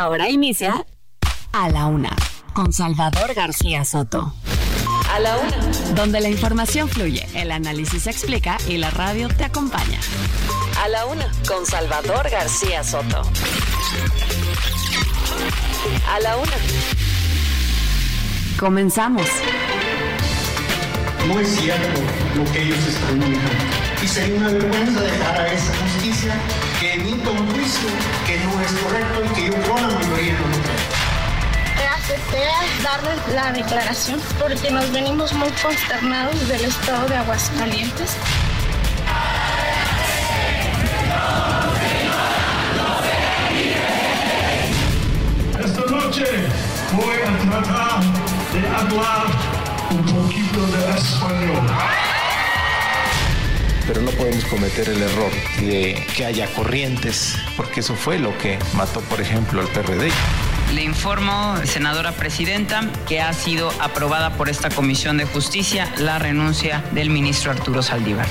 Ahora inicia A la Una con Salvador García Soto. A la Una. Donde la información fluye, el análisis se explica y la radio te acompaña. A la Una con Salvador García Soto. A la Una. Comenzamos. No es cierto lo que ellos están manejando. Y sería una vergüenza dejar a esa justicia que emita un juicio no es correcto y que yo creo la no lo acepté darles la declaración porque nos venimos muy consternados del estado de Aguascalientes. Esta noche voy a tratar de hablar un poquito de español. Pero no podemos cometer el error de que haya corrientes, porque eso fue lo que mató, por ejemplo, al PRD. Le informo, senadora presidenta, que ha sido aprobada por esta Comisión de Justicia la renuncia del ministro Arturo Saldívar.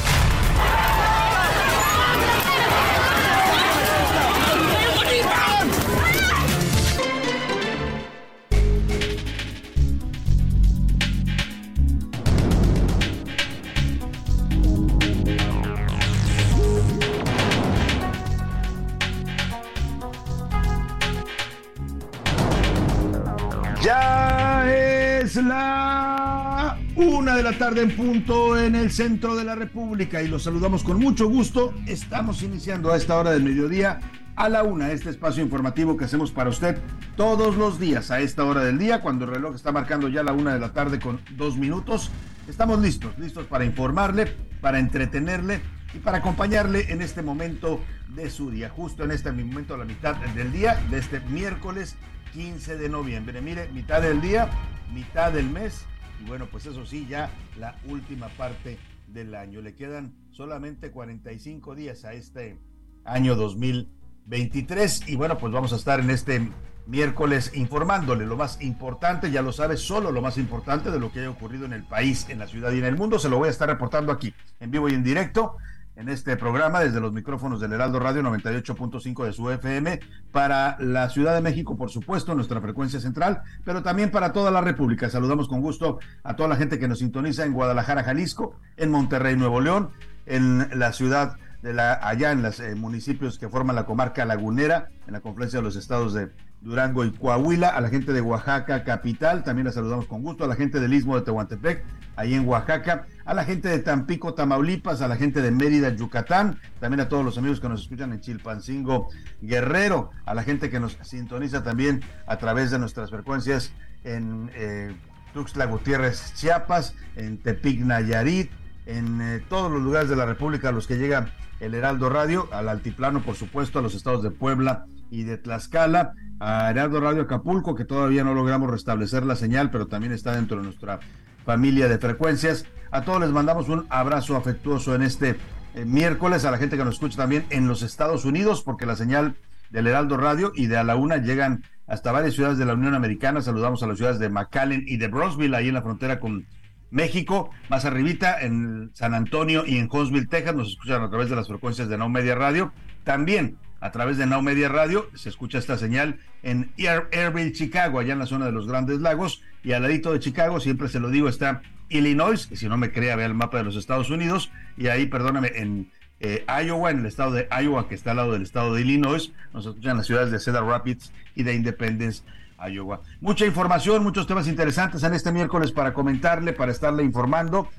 La una de la tarde en punto en el centro de la República y los saludamos con mucho gusto. Estamos iniciando a esta hora del mediodía a la una este espacio informativo que hacemos para usted todos los días a esta hora del día cuando el reloj está marcando ya la una de la tarde con dos minutos. Estamos listos, listos para informarle, para entretenerle y para acompañarle en este momento de su día, justo en este momento a la mitad del día de este miércoles 15 de noviembre. Mire, mitad del día, mitad del mes y bueno, pues eso sí, ya la última parte del año. Le quedan solamente 45 días a este año 2023 y bueno, pues vamos a estar en este miércoles informándole lo más importante, ya lo sabe, solo lo más importante de lo que haya ocurrido en el país, en la ciudad y en el mundo. Se lo voy a estar reportando aquí, en vivo y en directo en este programa desde los micrófonos del Heraldo Radio 98.5 de su FM para la Ciudad de México, por supuesto, nuestra frecuencia central, pero también para toda la República. Saludamos con gusto a toda la gente que nos sintoniza en Guadalajara, Jalisco, en Monterrey, Nuevo León, en la ciudad de la allá en los eh, municipios que forman la comarca lagunera, en la confluencia de los estados de Durango y Coahuila, a la gente de Oaxaca capital, también la saludamos con gusto, a la gente del Istmo de Tehuantepec, ahí en Oaxaca, a la gente de Tampico, Tamaulipas, a la gente de Mérida, Yucatán, también a todos los amigos que nos escuchan en Chilpancingo, Guerrero, a la gente que nos sintoniza también a través de nuestras frecuencias en eh, Tuxtla Gutiérrez, Chiapas, en Tepic, Nayarit, en eh, todos los lugares de la República a los que llega el Heraldo Radio, al altiplano, por supuesto, a los estados de Puebla y de Tlaxcala, a Heraldo Radio Acapulco, que todavía no logramos restablecer la señal, pero también está dentro de nuestra familia de frecuencias. A todos les mandamos un abrazo afectuoso en este eh, miércoles, a la gente que nos escucha también en los Estados Unidos, porque la señal del Heraldo Radio y de A la Una llegan hasta varias ciudades de la Unión Americana. Saludamos a las ciudades de McAllen y de Brosville, ahí en la frontera con México, más arribita en San Antonio y en Huntsville, Texas, nos escuchan a través de las frecuencias de Now Media Radio. También a través de Now Media Radio se escucha esta señal en Air, Airville, Chicago, allá en la zona de los Grandes Lagos. Y al ladito de Chicago, siempre se lo digo, está Illinois, y si no me crea, vea el mapa de los Estados Unidos. Y ahí, perdóname, en eh, Iowa, en el estado de Iowa, que está al lado del estado de Illinois, nos escuchan las ciudades de Cedar Rapids y de Independence, Iowa. Mucha información, muchos temas interesantes en este miércoles para comentarle, para estarle informando,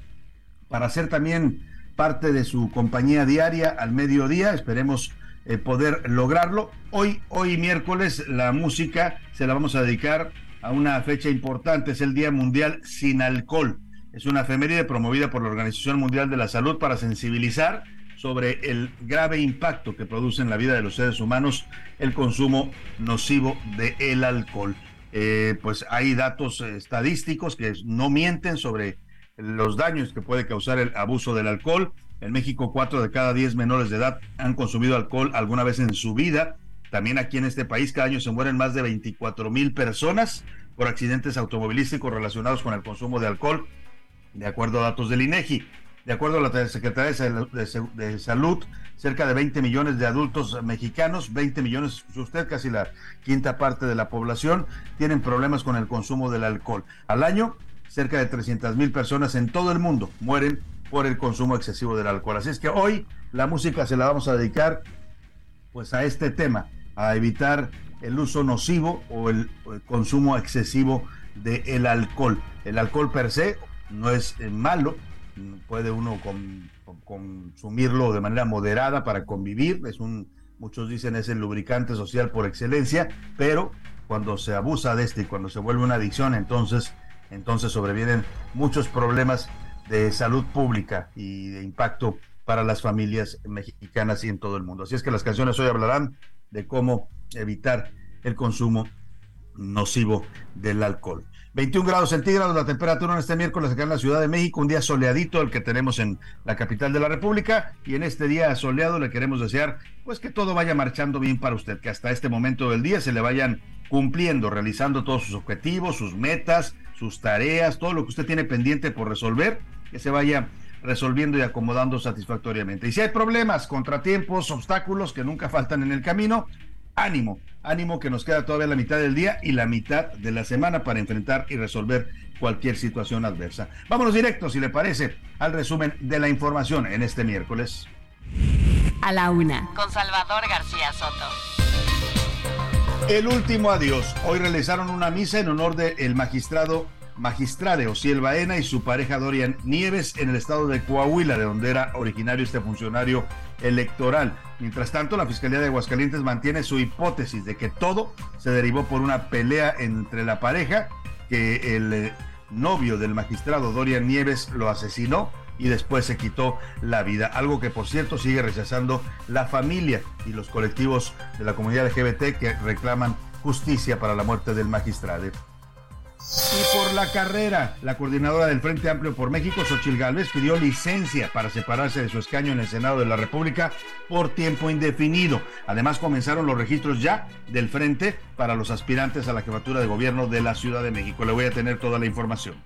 para hacer también parte de su compañía diaria al mediodía. Esperemos eh, poder lograrlo. Hoy, hoy miércoles, la música se la vamos a dedicar a una fecha importante, es el Día Mundial Sin Alcohol. Es una efeméride promovida por la Organización Mundial de la Salud para sensibilizar sobre el grave impacto que produce en la vida de los seres humanos el consumo nocivo de el alcohol. Eh, pues hay datos estadísticos que no mienten sobre los daños que puede causar el abuso del alcohol. En México, cuatro de cada diez menores de edad han consumido alcohol alguna vez en su vida. También aquí en este país cada año se mueren más de 24 mil personas por accidentes automovilísticos relacionados con el consumo de alcohol, de acuerdo a datos del INEGI. De acuerdo a la Secretaría de Salud, cerca de 20 millones de adultos mexicanos, 20 millones, usted casi la quinta parte de la población, tienen problemas con el consumo del alcohol. Al año, cerca de 300 mil personas en todo el mundo mueren por el consumo excesivo del alcohol. Así es que hoy la música se la vamos a dedicar pues a este tema, a evitar el uso nocivo o el, consumo excesivo del alcohol. El alcohol per se no es eh, malo, puede uno consumirlo de manera moderada para convivir, es un, muchos dicen es el lubricante social por excelencia, pero cuando se abusa de este y cuando se vuelve una adicción, entonces, entonces sobrevienen muchos problemas de salud pública y de impacto para las familias mexicanas y en todo el mundo. Así es que las canciones hoy hablarán de cómo evitar el consumo nocivo del alcohol. 21 grados centígrados la temperatura en este miércoles acá en la Ciudad de México, un día soleadito el que tenemos en la capital de la República y en este día soleado le queremos desear pues que todo vaya marchando bien para usted, que hasta este momento del día se le vayan cumpliendo, realizando todos sus objetivos, sus metas, sus tareas, todo lo que usted tiene pendiente por resolver, que se vaya resolviendo y acomodando satisfactoriamente. Y si hay problemas, contratiempos, obstáculos que nunca faltan en el camino, ánimo, ánimo que nos queda todavía la mitad del día y la mitad de la semana para enfrentar y resolver cualquier situación adversa. Vámonos directo, si le parece, al resumen de la información en este miércoles. A la una, con Salvador García Soto. El último adiós. Hoy realizaron una misa en honor del magistrado magistrade Ociel Baena y su pareja Dorian Nieves en el estado de Coahuila, de donde era originario este funcionario electoral. Mientras tanto, la Fiscalía de Aguascalientes mantiene su hipótesis de que todo se derivó por una pelea entre la pareja, que el eh, novio del magistrado Dorian Nieves lo asesinó y después se quitó la vida. Algo que por cierto sigue rechazando la familia y los colectivos de la comunidad LGBT que reclaman justicia para la muerte del magistrado. Y por la carrera, la coordinadora del Frente Amplio por México, Xochil Gálvez, pidió licencia para separarse de su escaño en el Senado de la República por tiempo indefinido. Además, comenzaron los registros ya del Frente para los aspirantes a la jefatura de gobierno de la Ciudad de México. Le voy a tener toda la información.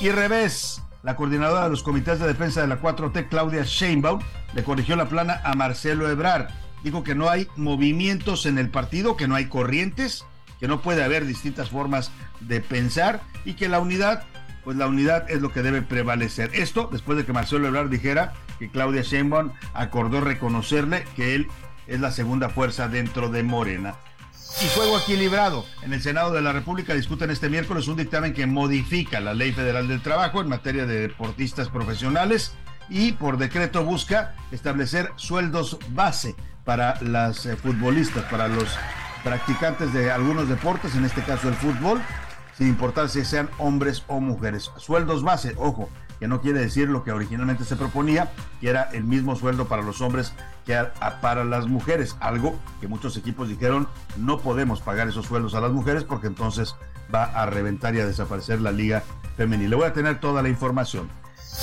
Y revés, la coordinadora de los comités de defensa de la 4T, Claudia Sheinbaum, le corrigió la plana a Marcelo Ebrard. Dijo que no hay movimientos en el partido, que no hay corrientes que no puede haber distintas formas de pensar y que la unidad, pues la unidad es lo que debe prevalecer. Esto después de que Marcelo Ebrard dijera que Claudia Sheinbaum acordó reconocerle que él es la segunda fuerza dentro de Morena. Y juego equilibrado. En el Senado de la República discuten este miércoles un dictamen que modifica la Ley Federal del Trabajo en materia de deportistas profesionales y por decreto busca establecer sueldos base para las eh, futbolistas, para los practicantes de algunos deportes, en este caso el fútbol, sin importar si sean hombres o mujeres. Sueldos base, ojo, que no quiere decir lo que originalmente se proponía, que era el mismo sueldo para los hombres que para las mujeres, algo que muchos equipos dijeron, no podemos pagar esos sueldos a las mujeres porque entonces va a reventar y a desaparecer la liga femenil. Le voy a tener toda la información.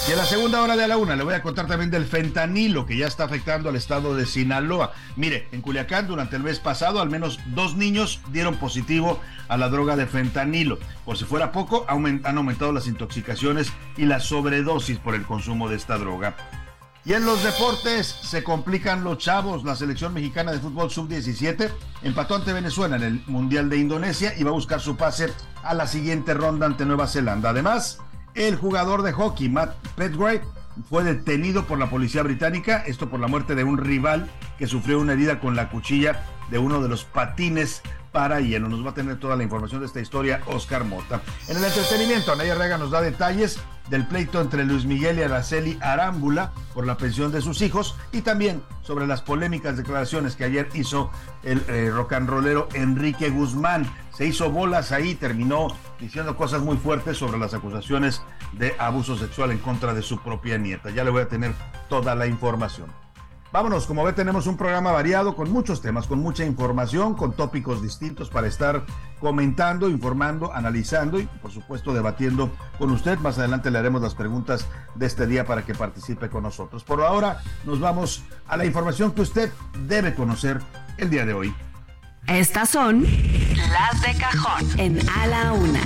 Y en la segunda hora de la una le voy a contar también del fentanilo que ya está afectando al estado de Sinaloa. Mire, en Culiacán durante el mes pasado al menos dos niños dieron positivo a la droga de fentanilo. Por si fuera poco, han aumentado las intoxicaciones y la sobredosis por el consumo de esta droga. Y en los deportes se complican los chavos. La selección mexicana de fútbol sub-17 empató ante Venezuela en el Mundial de Indonesia y va a buscar su pase a la siguiente ronda ante Nueva Zelanda. Además, el jugador de hockey, Matt Petgrave, fue detenido por la policía británica, esto por la muerte de un rival que sufrió una herida con la cuchilla de uno de los patines para hielo. Nos va a tener toda la información de esta historia Oscar Mota. En el entretenimiento, Anaya Rega nos da detalles del pleito entre Luis Miguel y Araceli Arámbula por la pensión de sus hijos y también sobre las polémicas declaraciones que ayer hizo el eh, rock and rollero Enrique Guzmán. Se hizo bolas ahí, terminó diciendo cosas muy fuertes sobre las acusaciones de abuso sexual en contra de su propia nieta. Ya le voy a tener toda la información. Vámonos, como ve tenemos un programa variado con muchos temas, con mucha información, con tópicos distintos para estar comentando, informando, analizando y por supuesto debatiendo con usted. Más adelante le haremos las preguntas de este día para que participe con nosotros. Por ahora nos vamos a la información que usted debe conocer el día de hoy. Estas son las de cajón en A la Una.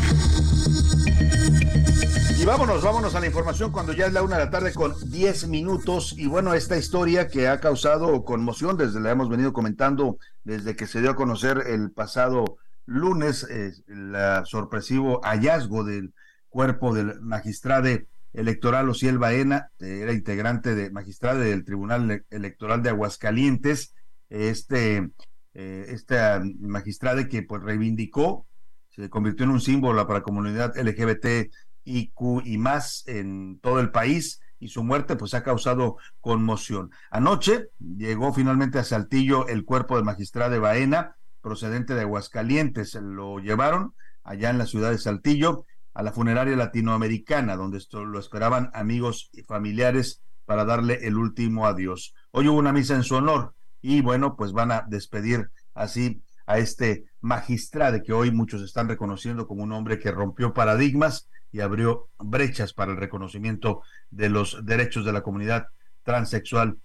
Y vámonos, vámonos a la información cuando ya es la una de la tarde con 10 minutos. Y bueno, esta historia que ha causado conmoción, desde la hemos venido comentando desde que se dio a conocer el pasado lunes, el sorpresivo hallazgo del cuerpo del magistrado electoral Ociel Baena, era integrante de magistrado del Tribunal Electoral de Aguascalientes, este, eh, este magistrado que pues reivindicó, se convirtió en un símbolo para la comunidad LGBT y, más en todo el país y su muerte pues ha causado conmoción. Anoche llegó finalmente a Saltillo el cuerpo del magistrado de Baena, procedente de Aguascalientes. Lo llevaron allá en la ciudad de Saltillo a la funeraria latinoamericana, donde esto, lo esperaban amigos y familiares para darle el último adiós. Hoy hubo una misa en su honor y bueno, pues van a despedir así a este magistrado que hoy muchos están reconociendo como un hombre que rompió paradigmas y abrió brechas para el reconocimiento de los derechos de la comunidad transexual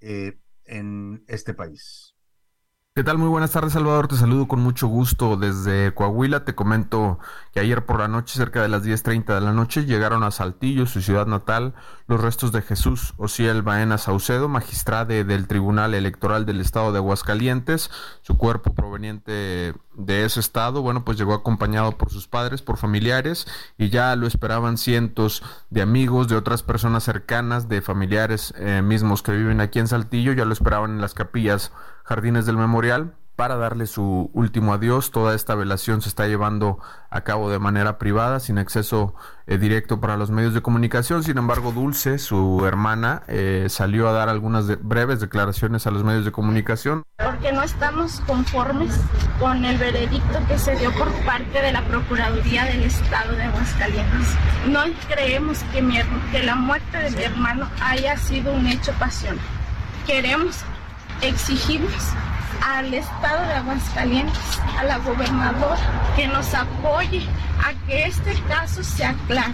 eh, en este país. ¿Qué tal? Muy buenas tardes, Salvador. Te saludo con mucho gusto desde Coahuila. Te comento que ayer por la noche, cerca de las 10.30 de la noche, llegaron a Saltillo, su ciudad natal, los restos de Jesús Ociel Baena Saucedo, magistrado del Tribunal Electoral del Estado de Aguascalientes. Su cuerpo proveniente de ese estado, bueno, pues llegó acompañado por sus padres, por familiares, y ya lo esperaban cientos de amigos, de otras personas cercanas, de familiares eh, mismos que viven aquí en Saltillo, ya lo esperaban en las capillas Jardines del Memorial para darle su último adiós. Toda esta velación se está llevando a cabo de manera privada, sin acceso eh, directo para los medios de comunicación. Sin embargo, Dulce, su hermana, eh, salió a dar algunas breves declaraciones a los medios de comunicación. Porque no estamos conformes con el veredicto que se dio por parte de la Procuraduría del Estado de Aguascalientes. No creemos que, mi, que la muerte de mi hermano haya sido un hecho pasional. Queremos exigimos al Estado de Aguascalientes, a la gobernadora, que nos apoye a que este caso se aclare.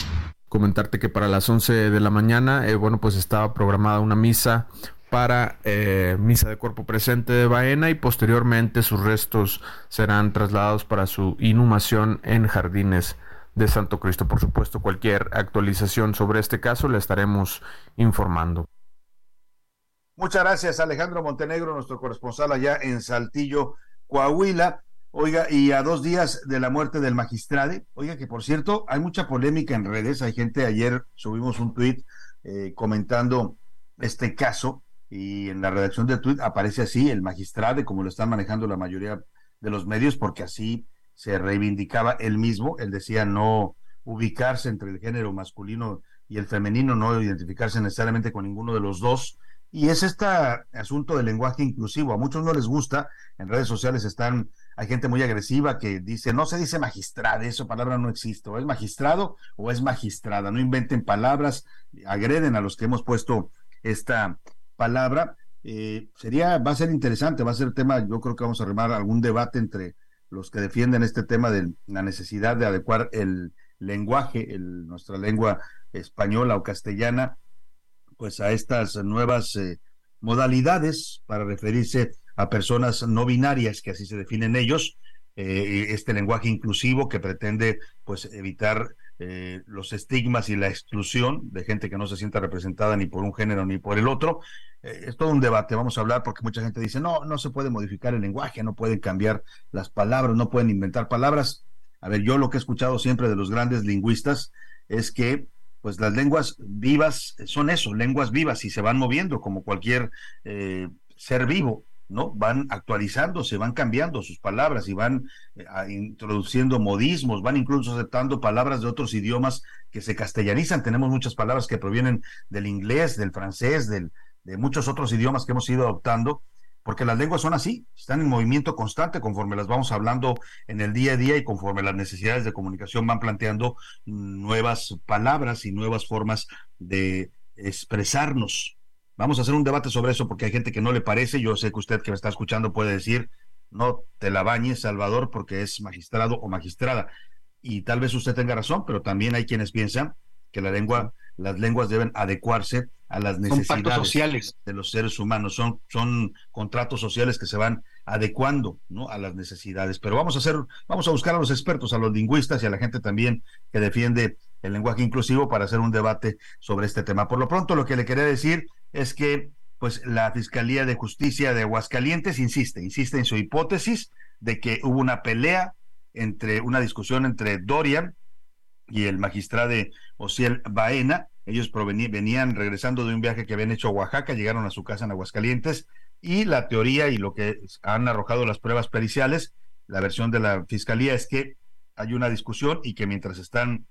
Comentarte que para las 11 de la mañana, eh, bueno, pues estaba programada una misa para eh, misa de cuerpo presente de Baena y posteriormente sus restos serán trasladados para su inhumación en Jardines de Santo Cristo. Por supuesto, cualquier actualización sobre este caso le estaremos informando. Muchas gracias, Alejandro Montenegro, nuestro corresponsal allá en Saltillo, Coahuila. Oiga, y a dos días de la muerte del magistrado, oiga que por cierto, hay mucha polémica en redes. Hay gente, ayer subimos un tuit eh, comentando este caso y en la redacción del tuit aparece así, el magistrado, como lo están manejando la mayoría de los medios, porque así se reivindicaba él mismo. Él decía no ubicarse entre el género masculino y el femenino, no identificarse necesariamente con ninguno de los dos y es este asunto del lenguaje inclusivo. A muchos no les gusta. En redes sociales están, hay gente muy agresiva que dice, no se dice magistrado, esa palabra no existe. O es magistrado o es magistrada. No inventen palabras, agreden a los que hemos puesto esta palabra. Eh, sería, va a ser interesante, va a ser tema, yo creo que vamos a armar algún debate entre los que defienden este tema de la necesidad de adecuar el lenguaje, el, nuestra lengua española o castellana, pues a estas nuevas eh, modalidades para referirse a personas no binarias, que así se definen ellos, eh, este lenguaje inclusivo que pretende pues evitar eh, los estigmas y la exclusión de gente que no se sienta representada ni por un género ni por el otro. es todo un debate, vamos a hablar porque mucha gente dice, no, no se puede modificar el lenguaje, no pueden cambiar las palabras, no pueden inventar palabras. A ver, yo lo que he escuchado siempre de los grandes lingüistas es que pues las lenguas vivas son eso, lenguas vivas y se van moviendo como cualquier eh, ser vivo. ¿no? Van actualizándose, van cambiando sus palabras y van eh, introduciendo modismos, van incluso aceptando palabras de otros idiomas que se castellanizan. Tenemos muchas palabras que provienen del inglés, del francés, de muchos otros idiomas que hemos ido adoptando, porque las lenguas son así, están en movimiento constante conforme las vamos hablando en el día a día y conforme las necesidades de comunicación van planteando nuevas palabras y nuevas formas de expresarnos. Vamos a hacer un debate sobre eso porque hay gente que no le parece. Yo sé que usted que me está escuchando puede decir, no te la bañes, Salvador, porque es magistrado o magistrada. Y tal vez usted tenga razón, pero también hay quienes piensan que la lengua, las lenguas deben adecuarse a las necesidades sociales. de los seres humanos. Son, son contratos sociales que se van adecuando ¿no? a las necesidades. Pero vamos a hacer, vamos a buscar a los expertos, a los lingüistas y a la gente también que defiende el lenguaje inclusivo para hacer un debate sobre este tema. Por lo pronto, lo que le quería decir es que pues la Fiscalía de Justicia de Aguascalientes insiste, insiste en su hipótesis de que hubo una pelea entre una discusión entre Dorian y el magistrado Ociel Baena. Ellos venían regresando de un viaje que habían hecho a Oaxaca, llegaron a su casa en Aguascalientes y la teoría y lo que han arrojado las pruebas periciales, la versión de la fiscalía es que hay una discusión y que mientras están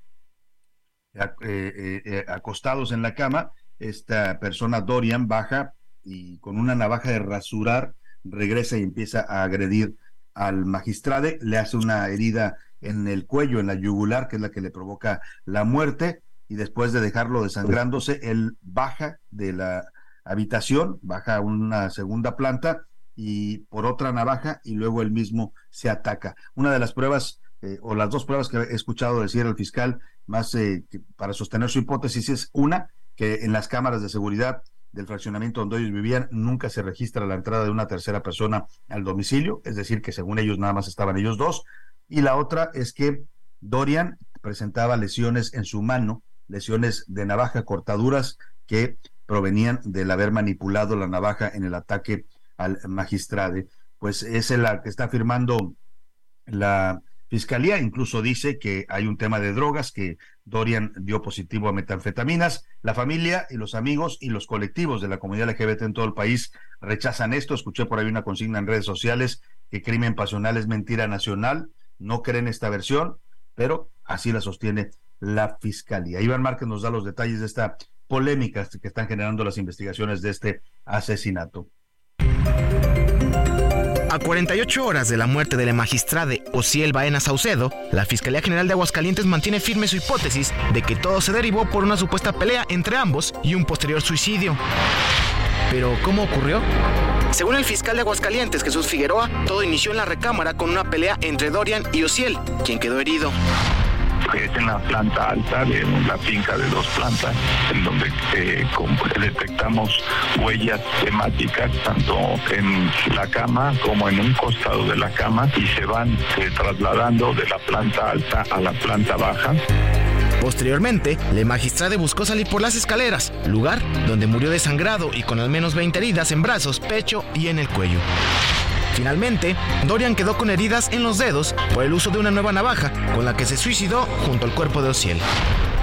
eh, eh, eh, acostados en la cama, esta persona Dorian baja y con una navaja de rasurar regresa y empieza a agredir al magistrado, le hace una herida en el cuello, en la yugular, que es la que le provoca la muerte, y después de dejarlo desangrándose, él baja de la habitación, baja a una segunda planta y por otra navaja y luego él mismo se ataca. Una de las pruebas eh, o las dos pruebas que he escuchado decir el fiscal más eh, para sostener su hipótesis es una que en las cámaras de seguridad del fraccionamiento donde ellos vivían nunca se registra la entrada de una tercera persona al domicilio, es decir, que según ellos nada más estaban ellos dos. Y la otra es que Dorian presentaba lesiones en su mano, lesiones de navaja, cortaduras que provenían del haber manipulado la navaja en el ataque al magistrado. Pues es la que está firmando la fiscalía, incluso dice que hay un tema de drogas, que Dorian dio positivo a metanfetaminas. La familia y los amigos y los colectivos de la comunidad LGBT en todo el país rechazan esto. Escuché por ahí una consigna en redes sociales que crimen pasional es mentira nacional. No creen esta versión, pero así la sostiene la fiscalía. Iván Márquez nos da los detalles de esta polémica que están generando las investigaciones de este asesinato. A 48 horas de la muerte de la magistrada Ociel Baena Saucedo, la Fiscalía General de Aguascalientes mantiene firme su hipótesis de que todo se derivó por una supuesta pelea entre ambos y un posterior suicidio. Pero, ¿cómo ocurrió? Según el fiscal de Aguascalientes, Jesús Figueroa, todo inició en la recámara con una pelea entre Dorian y Ociel, quien quedó herido es en la planta alta de la finca de dos plantas, en donde eh, detectamos huellas temáticas tanto en la cama como en un costado de la cama y se van eh, trasladando de la planta alta a la planta baja. Posteriormente, la magistrada buscó salir por las escaleras, lugar donde murió desangrado y con al menos 20 heridas en brazos, pecho y en el cuello. Finalmente, Dorian quedó con heridas en los dedos por el uso de una nueva navaja con la que se suicidó junto al cuerpo de Ociel.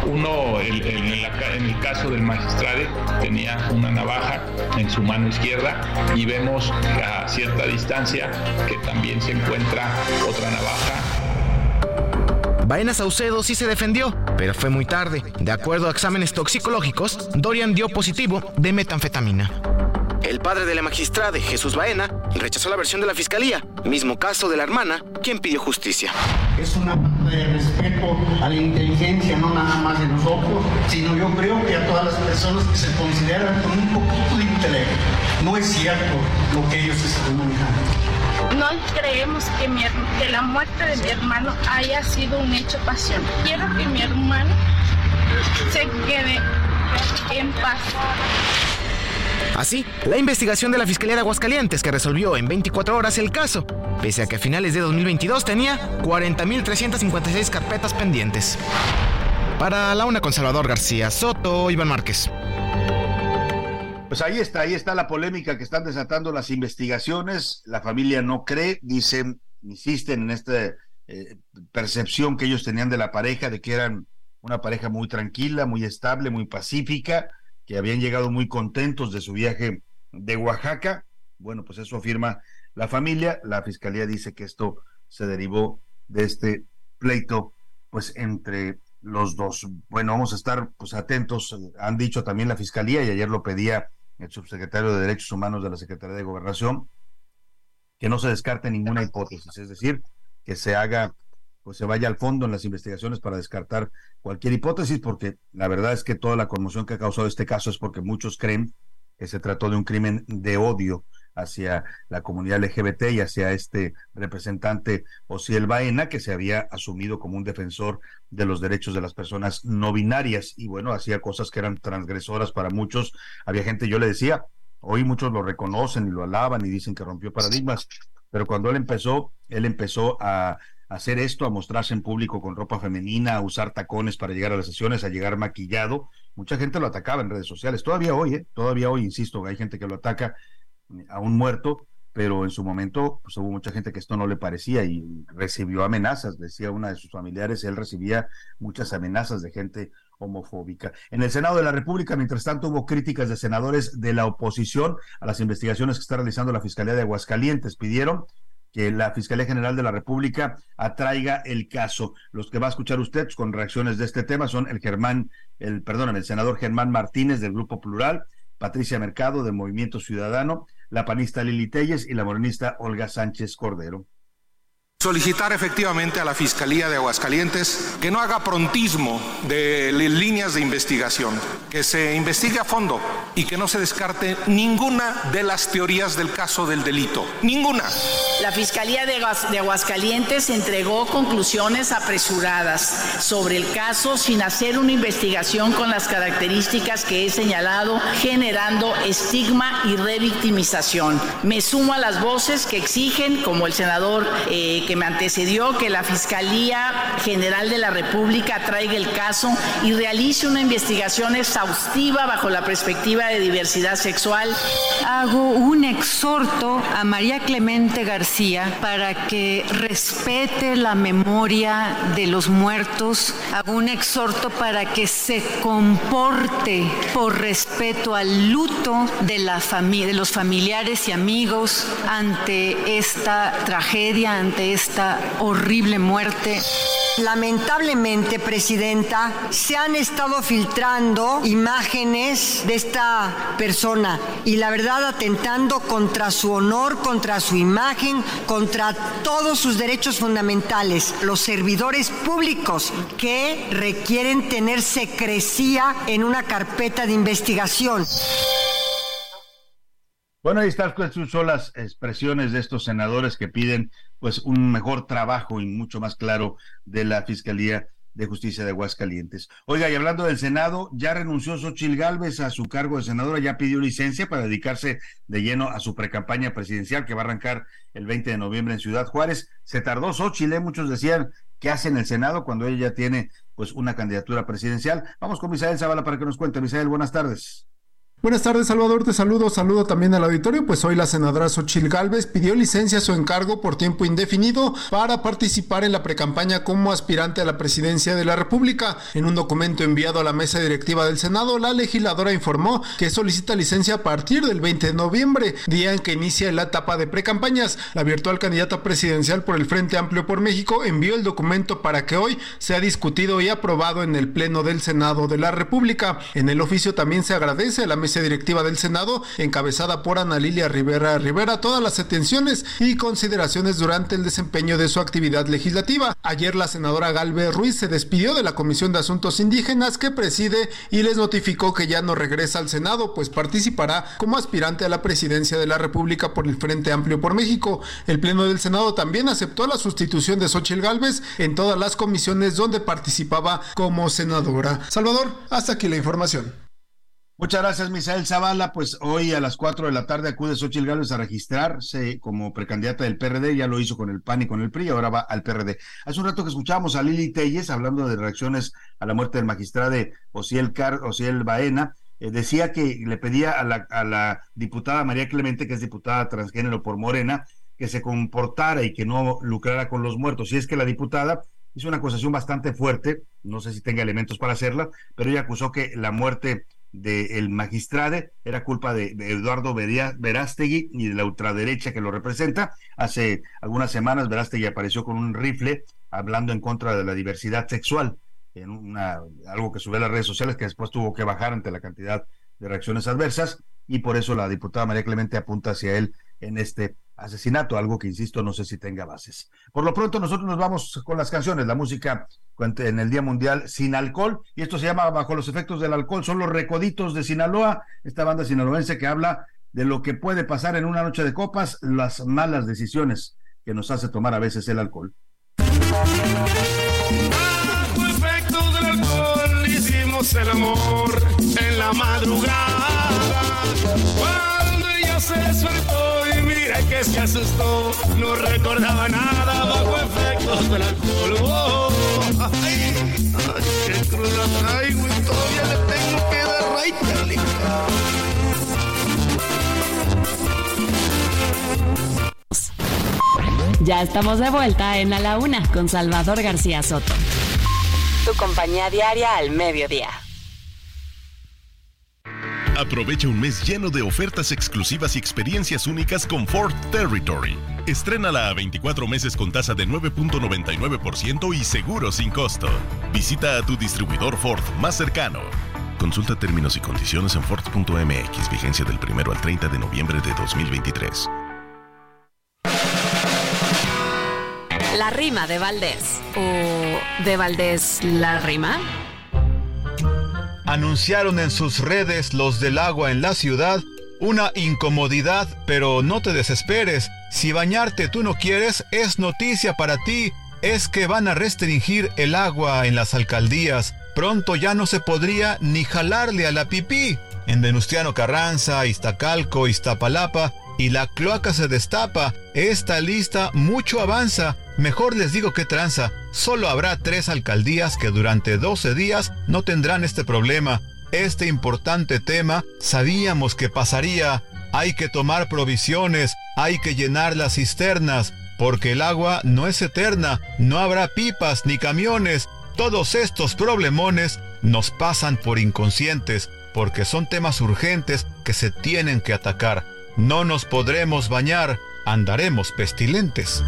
Uno, en el caso del magistrado, tenía una navaja en su mano izquierda y vemos a cierta distancia que también se encuentra otra navaja Baena Saucedo sí se defendió, pero fue muy tarde. De acuerdo a exámenes toxicológicos, Dorian dio positivo de metanfetamina. El padre de la magistrada, Jesús Baena, rechazó la versión de la fiscalía, mismo caso de la hermana, quien pidió justicia. Es una de respeto a la inteligencia, no nada más de nosotros, sino yo creo que a todas las personas que se consideran con un poquito de intelecto. No es cierto lo que ellos están manejando. No creemos que, la muerte de mi hermano haya sido un hecho pasión. Quiero que mi hermano se quede en paz. Así, la investigación de la Fiscalía de Aguascalientes que resolvió en 24 horas el caso, pese a que a finales de 2022 tenía 40.356 carpetas pendientes. Para la una con Salvador García Soto, Iván Márquez. Pues ahí está, ahí está la polémica que están desatando las investigaciones. La familia no cree, dicen, insisten en esta eh, percepción que ellos tenían de la pareja, de que eran una pareja muy tranquila, muy estable, muy pacífica que habían llegado muy contentos de su viaje de Oaxaca Bueno, pues eso afirma la familia. La fiscalía dice que esto se derivó de este pleito, pues entre los dos. Bueno, vamos a estar pues atentos. Han dicho también la fiscalía y ayer lo pedía el subsecretario de Derechos Humanos de la Secretaría de Gobernación, que no se descarte ninguna hipótesis, es decir, que se haga, pues se vaya al fondo en las investigaciones para descartar cualquier hipótesis, porque la verdad es que toda la conmoción que ha causado este caso es porque muchos creen que se trató de un crimen de odio hacia la comunidad LGBT y hacia este representante Osiel Baena, que se había asumido como un defensor de los derechos de las personas no binarias y bueno, hacía cosas que eran transgresoras para muchos. Había gente, yo le decía, hoy muchos lo reconocen y lo alaban y dicen que rompió paradigmas, pero cuando él empezó, él empezó a hacer esto, a mostrarse en público con ropa femenina, a usar tacones para llegar a las sesiones, a llegar maquillado. Mucha gente lo atacaba en redes sociales. Todavía hoy, ¿eh? todavía hoy, insisto, hay gente que lo ataca a un muerto, pero en su momento pues, hubo mucha gente que esto no le parecía y recibió amenazas, decía una de sus familiares, él recibía muchas amenazas de gente homofóbica. En el Senado de la República, mientras tanto, hubo críticas de senadores de la oposición a las investigaciones que está realizando la Fiscalía de Aguascalientes. Pidieron que la Fiscalía General de la República atraiga el caso. Los que va a escuchar usted con reacciones de este tema son el Germán, el, perdón, el senador Germán Martínez del Grupo Plural, Patricia Mercado de Movimiento Ciudadano, la panista Lili Telles y la morenista Olga Sánchez Cordero. Solicitar efectivamente a la Fiscalía de Aguascalientes que no haga prontismo de líneas de investigación, que se investigue a fondo y que no se descarte ninguna de las teorías del caso del delito. Ninguna. La Fiscalía de Aguascalientes entregó conclusiones apresuradas sobre el caso sin hacer una investigación con las características que he señalado, generando estigma y revictimización. Me sumo a las voces que exigen, como el senador eh, que me antecedió que la Fiscalía General de la República traiga el caso y realice una investigación exhaustiva bajo la perspectiva de diversidad sexual. Hago un exhorto a María Clemente García para que respete la memoria de los muertos. Hago un exhorto para que se comporte por respeto al luto de, la de los familiares y amigos ante esta tragedia, ante esta horrible muerte. Lamentablemente, Presidenta, se han estado filtrando imágenes de esta persona y la verdad atentando contra su honor, contra su imagen, contra todos sus derechos fundamentales. Los servidores públicos que requieren tener secrecía en una carpeta de investigación. Bueno, ahí están son las expresiones de estos senadores que piden pues un mejor trabajo y mucho más claro de la Fiscalía de Justicia de Aguascalientes. Oiga, y hablando del Senado, ya renunció Xochil Gálvez a su cargo de senadora, ya pidió licencia para dedicarse de lleno a su precampaña presidencial que va a arrancar el 20 de noviembre en Ciudad Juárez. Se tardó Xochil, ¿eh? muchos decían, ¿qué hace en el Senado cuando ella ya tiene pues una candidatura presidencial? Vamos con Misael Zavala para que nos cuente. Misael, buenas tardes. Buenas tardes, Salvador. Te saludo. Saludo también al auditorio. Pues hoy la senadora Xochil Gálvez pidió licencia a su encargo por tiempo indefinido para participar en la precampaña como aspirante a la presidencia de la República. En un documento enviado a la mesa directiva del Senado, la legisladora informó que solicita licencia a partir del 20 de noviembre, día en que inicia la etapa de precampañas. La virtual candidata presidencial por el Frente Amplio por México envió el documento para que hoy sea discutido y aprobado en el Pleno del Senado de la República. En el oficio también se agradece a la mesa directiva del Senado, encabezada por Ana Lilia Rivera Rivera, todas las atenciones y consideraciones durante el desempeño de su actividad legislativa. Ayer la senadora Galvez Ruiz se despidió de la Comisión de Asuntos Indígenas que preside y les notificó que ya no regresa al Senado, pues participará como aspirante a la presidencia de la República por el Frente Amplio por México. El Pleno del Senado también aceptó la sustitución de Xochil Gálvez en todas las comisiones donde participaba como senadora. Salvador, hasta aquí la información. Muchas gracias, Misael Zavala. Pues hoy a las 4 de la tarde acude Xochitl Gálvez a registrarse como precandidata del PRD. Ya lo hizo con el PAN y con el PRI, ahora va al PRD. Hace un rato que escuchábamos a Lili Telles hablando de reacciones a la muerte del magistrado Osiel, Car Osiel Baena. Eh, decía que le pedía a la, a la diputada María Clemente, que es diputada transgénero por Morena, que se comportara y que no lucrara con los muertos. Y es que la diputada hizo una acusación bastante fuerte, no sé si tenga elementos para hacerla, pero ella acusó que la muerte del magistrade, era culpa de, Eduardo Verástegui y de la ultraderecha que lo representa. Hace algunas semanas Verástegui apareció con un rifle hablando en contra de la diversidad sexual, en una, algo que subió a las redes sociales que después tuvo que bajar ante la cantidad de reacciones adversas y por eso la diputada María Clemente apunta hacia él en este asesinato, algo que insisto, no sé si tenga bases. Por lo pronto, nosotros nos vamos con las canciones, la música en el Día Mundial sin alcohol, y esto se llama Bajo los efectos del alcohol, son los recoditos de Sinaloa, esta banda sinaloense que habla de lo que puede pasar en una noche de copas, las malas decisiones que nos hace tomar a veces el alcohol. Bajo efectos del alcohol hicimos el amor en la madrugada. Se despertó y mira que se asustó, no recordaba nada bajo efectos del alcohol. Oh, ay, ay, qué cruda traigo y todavía le tengo que dar raíz, Ya estamos de vuelta en A la Una con Salvador García Soto. Tu compañía diaria al mediodía. Aprovecha un mes lleno de ofertas exclusivas y experiencias únicas con Ford Territory. Estrénala a 24 meses con tasa de 9.99% y seguro sin costo. Visita a tu distribuidor Ford más cercano. Consulta términos y condiciones en Ford.mx, vigencia del 1 al 30 de noviembre de 2023. La rima de Valdés. ¿O de Valdés la rima? Anunciaron en sus redes los del agua en la ciudad una incomodidad, pero no te desesperes. Si bañarte tú no quieres, es noticia para ti. Es que van a restringir el agua en las alcaldías. Pronto ya no se podría ni jalarle a la pipí. En Venustiano Carranza, Iztacalco, Iztapalapa, y la cloaca se destapa. Esta lista mucho avanza. Mejor les digo que tranza. Solo habrá tres alcaldías que durante 12 días no tendrán este problema. Este importante tema sabíamos que pasaría. Hay que tomar provisiones, hay que llenar las cisternas, porque el agua no es eterna, no habrá pipas ni camiones. Todos estos problemones nos pasan por inconscientes, porque son temas urgentes que se tienen que atacar. No nos podremos bañar, andaremos pestilentes.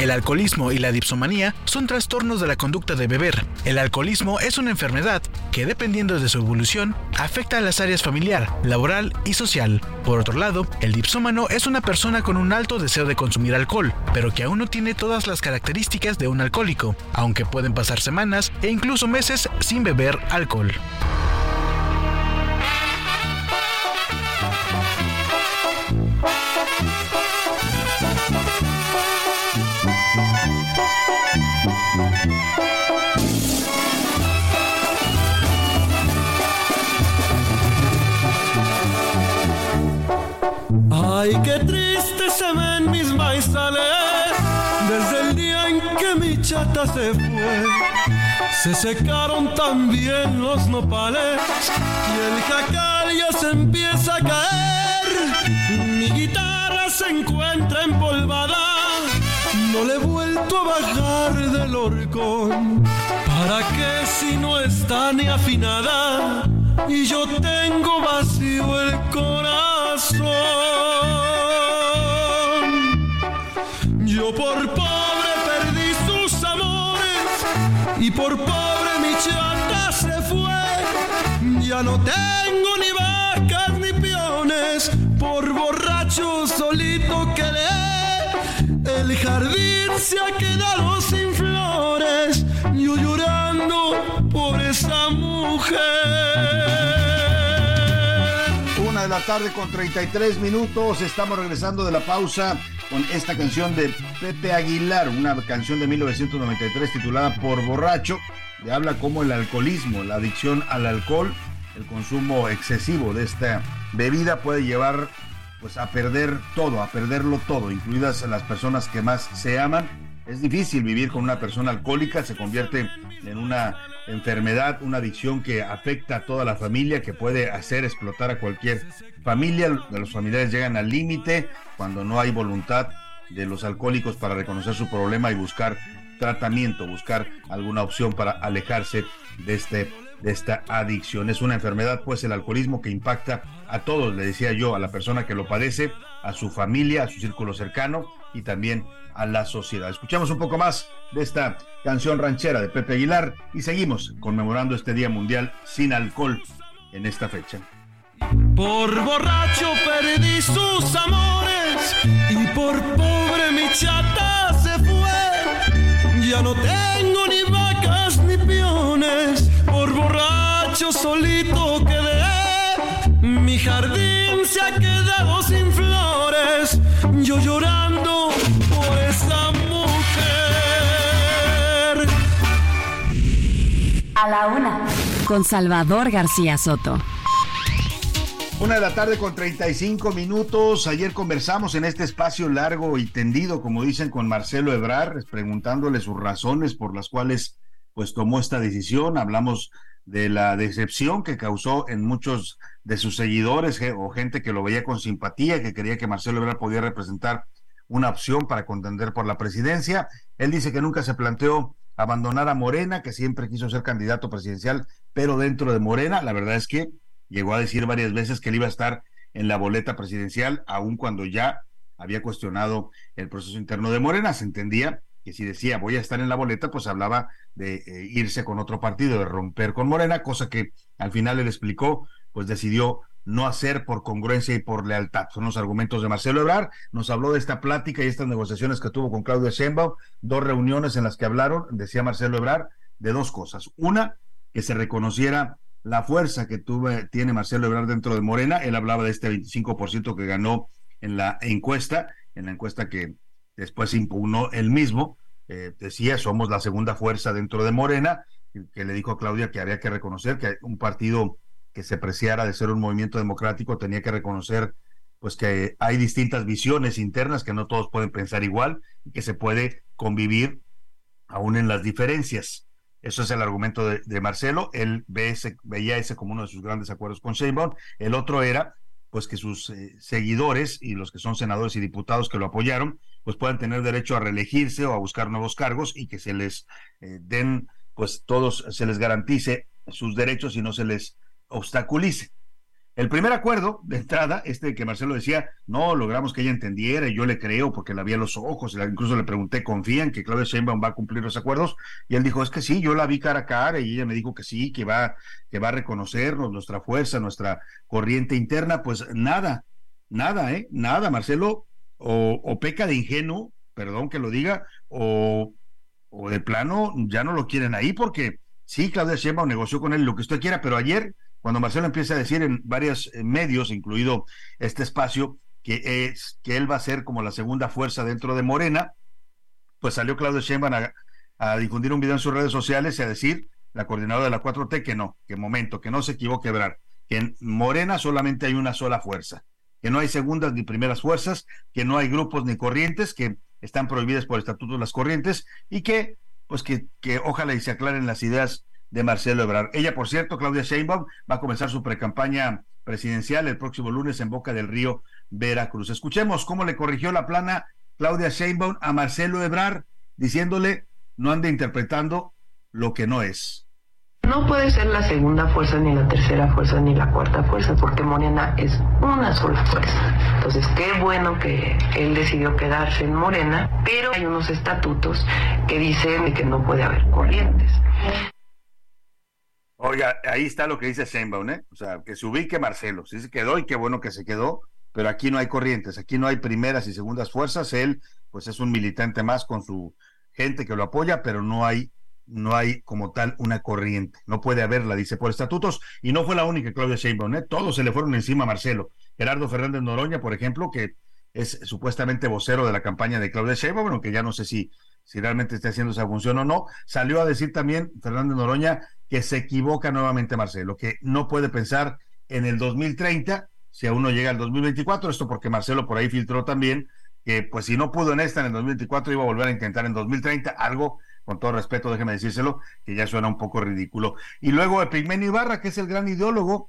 El alcoholismo y la dipsomanía son trastornos de la conducta de beber. El alcoholismo es una enfermedad que, dependiendo de su evolución, afecta a las áreas familiar, laboral y social. Por otro lado, el dipsómano es una persona con un alto deseo de consumir alcohol, pero que aún no tiene todas las características de un alcohólico, aunque pueden pasar semanas e incluso meses sin beber alcohol. Ay, qué triste se ven mis maizales desde el día en que mi chata se fue. Se secaron también los nopales y el jacal ya se empieza a caer. Mi guitarra se encuentra empolvada, no le he vuelto a bajar del horcón. ¿Para qué si no está ni afinada? Y yo tengo vacío el corazón. Yo por pobre perdí sus amores y por pobre mi chata se fue. Ya no tengo ni vacas ni peones por borracho solito que le el jardín se ha quedado sin flores. Yo llorando por esa mujer. Una de la tarde con 33 minutos. Estamos regresando de la pausa con esta canción de Pepe Aguilar, una canción de 1993 titulada Por Borracho, que habla como el alcoholismo, la adicción al alcohol, el consumo excesivo de esta bebida puede llevar pues a perder todo, a perderlo todo, incluidas las personas que más se aman. Es difícil vivir con una persona alcohólica, se convierte en una enfermedad, una adicción que afecta a toda la familia, que puede hacer explotar a cualquier familia. Los familiares llegan al límite cuando no hay voluntad de los alcohólicos para reconocer su problema y buscar tratamiento, buscar alguna opción para alejarse de este de esta adicción. Es una enfermedad, pues el alcoholismo que impacta a todos, le decía yo, a la persona que lo padece, a su familia, a su círculo cercano y también a la sociedad. Escuchamos un poco más de esta canción ranchera de Pepe Aguilar y seguimos conmemorando este Día Mundial sin alcohol en esta fecha. Por borracho perdí sus amores y por pobre mi chata se fue. Ya no tengo ni vacas ni peones, por borracho solito quedé. Mi jardín se ha quedado sin flores, yo llorando por esa mujer. A la una, con Salvador García Soto. Una de la tarde con 35 minutos. Ayer conversamos en este espacio largo y tendido, como dicen, con Marcelo Ebrar, preguntándole sus razones por las cuales pues tomó esta decisión. Hablamos de la decepción que causó en muchos de sus seguidores o gente que lo veía con simpatía, que creía que Marcelo Ebrar podía representar una opción para contender por la presidencia. Él dice que nunca se planteó abandonar a Morena, que siempre quiso ser candidato presidencial, pero dentro de Morena, la verdad es que llegó a decir varias veces que él iba a estar en la boleta presidencial, aun cuando ya había cuestionado el proceso interno de Morena. Se entendía que si decía voy a estar en la boleta, pues hablaba de eh, irse con otro partido, de romper con Morena, cosa que al final él explicó, pues decidió no hacer por congruencia y por lealtad. Son los argumentos de Marcelo Ebrard. Nos habló de esta plática y estas negociaciones que tuvo con Claudia Sheinbaum, dos reuniones en las que hablaron, decía Marcelo Ebrard, de dos cosas. Una, que se reconociera la fuerza que tiene Marcelo Ebrard dentro de Morena. Él hablaba de este 25% que ganó en la encuesta, en la encuesta que después impugnó él mismo. Eh, decía, somos la segunda fuerza dentro de Morena, que le dijo a Claudia que había que reconocer que un partido que se preciara de ser un movimiento democrático tenía que reconocer pues que hay distintas visiones internas, que no todos pueden pensar igual y que se puede convivir aún en las diferencias. Eso es el argumento de, Marcelo. Él ve ese, veía ese como uno de sus grandes acuerdos con Sheinbaum. El otro era pues que sus eh, seguidores y los que son senadores y diputados que lo apoyaron, pues puedan tener derecho a reelegirse o a buscar nuevos cargos y que se les eh, den, pues todos se les garantice sus derechos y no se les obstaculice. El primer acuerdo de entrada, este que Marcelo decía, no logramos que ella entendiera, y yo le creo porque la vi a los ojos, incluso le pregunté, ¿confían que Claudia Sheinbaum va a cumplir los acuerdos? Y él dijo, es que sí, yo la vi cara a cara y ella me dijo que sí, que va, que va a reconocernos nuestra fuerza, nuestra corriente interna, pues nada, nada, ¿eh? Nada, Marcelo, o, o peca de ingenuo, perdón que lo diga, o, o de plano ya no lo quieren ahí porque sí, Claudia Sheinbaum negoció con él lo que usted quiera, pero ayer cuando Marcelo empieza a decir en varios eh, medios, incluido este espacio, que es que él va a ser como la segunda fuerza dentro de Morena, pues salió Claudio Sheinbaum a, difundir un video en sus redes sociales y a decir, la coordinadora de la 4T, que no, que momento, que no se equivoque, Ebrar, que en Morena solamente hay una sola fuerza, que no hay segundas ni primeras fuerzas, que no hay grupos ni corrientes, que están prohibidas por estatuto las corrientes y que, pues que, que ojalá y se aclaren las ideas de Marcelo Ebrard. Ella, por cierto, Claudia Sheinbaum, va a comenzar su precampaña presidencial el próximo lunes en Boca del Río, Veracruz. Escuchemos cómo le corrigió la plana Claudia Sheinbaum a Marcelo Ebrard, diciéndole, no ande interpretando lo que no es. No puede ser la segunda fuerza, ni la tercera fuerza, ni la cuarta fuerza, porque Morena es una sola fuerza. Entonces, qué bueno que él decidió quedarse en Morena, pero hay unos estatutos que dicen que no puede haber corrientes. Oiga, ahí está lo que dice Sheinbaum, ¿eh? O sea, que se ubique Marcelo. Sí se quedó y qué bueno que se quedó, pero aquí no hay corrientes, aquí no hay primeras y segundas fuerzas. Él, pues es un militante más con su gente que lo apoya, pero no hay, no hay como tal una corriente. No puede haberla, dice por estatutos. Y no fue la única Claudia Sheinbaum, ¿eh? Todos se le fueron encima a Marcelo. Gerardo Fernández Noroña, por ejemplo, que es supuestamente vocero de la campaña de Claudia Sheinbaum, bueno, que ya no sé si, si realmente está haciendo esa función o no. Salió a decir también Fernández Noroña que se equivoca nuevamente Marcelo, que no puede pensar en el 2030 si aún no llega al 2024, esto porque Marcelo por ahí filtró también que pues si no pudo en esta en el 2024 iba a volver a intentar en 2030, algo con todo respeto, déjeme decírselo, que ya suena un poco ridículo. Y luego Epigmenio Ibarra, que es el gran ideólogo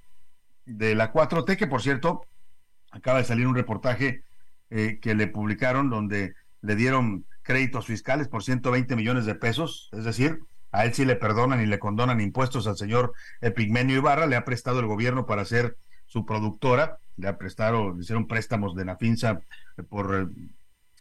de la 4T, que por cierto, acaba de salir un reportaje eh, que le publicaron donde le dieron créditos fiscales por 120 millones de pesos, es decir, a él sí le perdonan y le condonan impuestos al señor Epigmenio Ibarra, le ha prestado el gobierno para ser su productora, le ha prestado, le hicieron préstamos de Nafinsa por eh,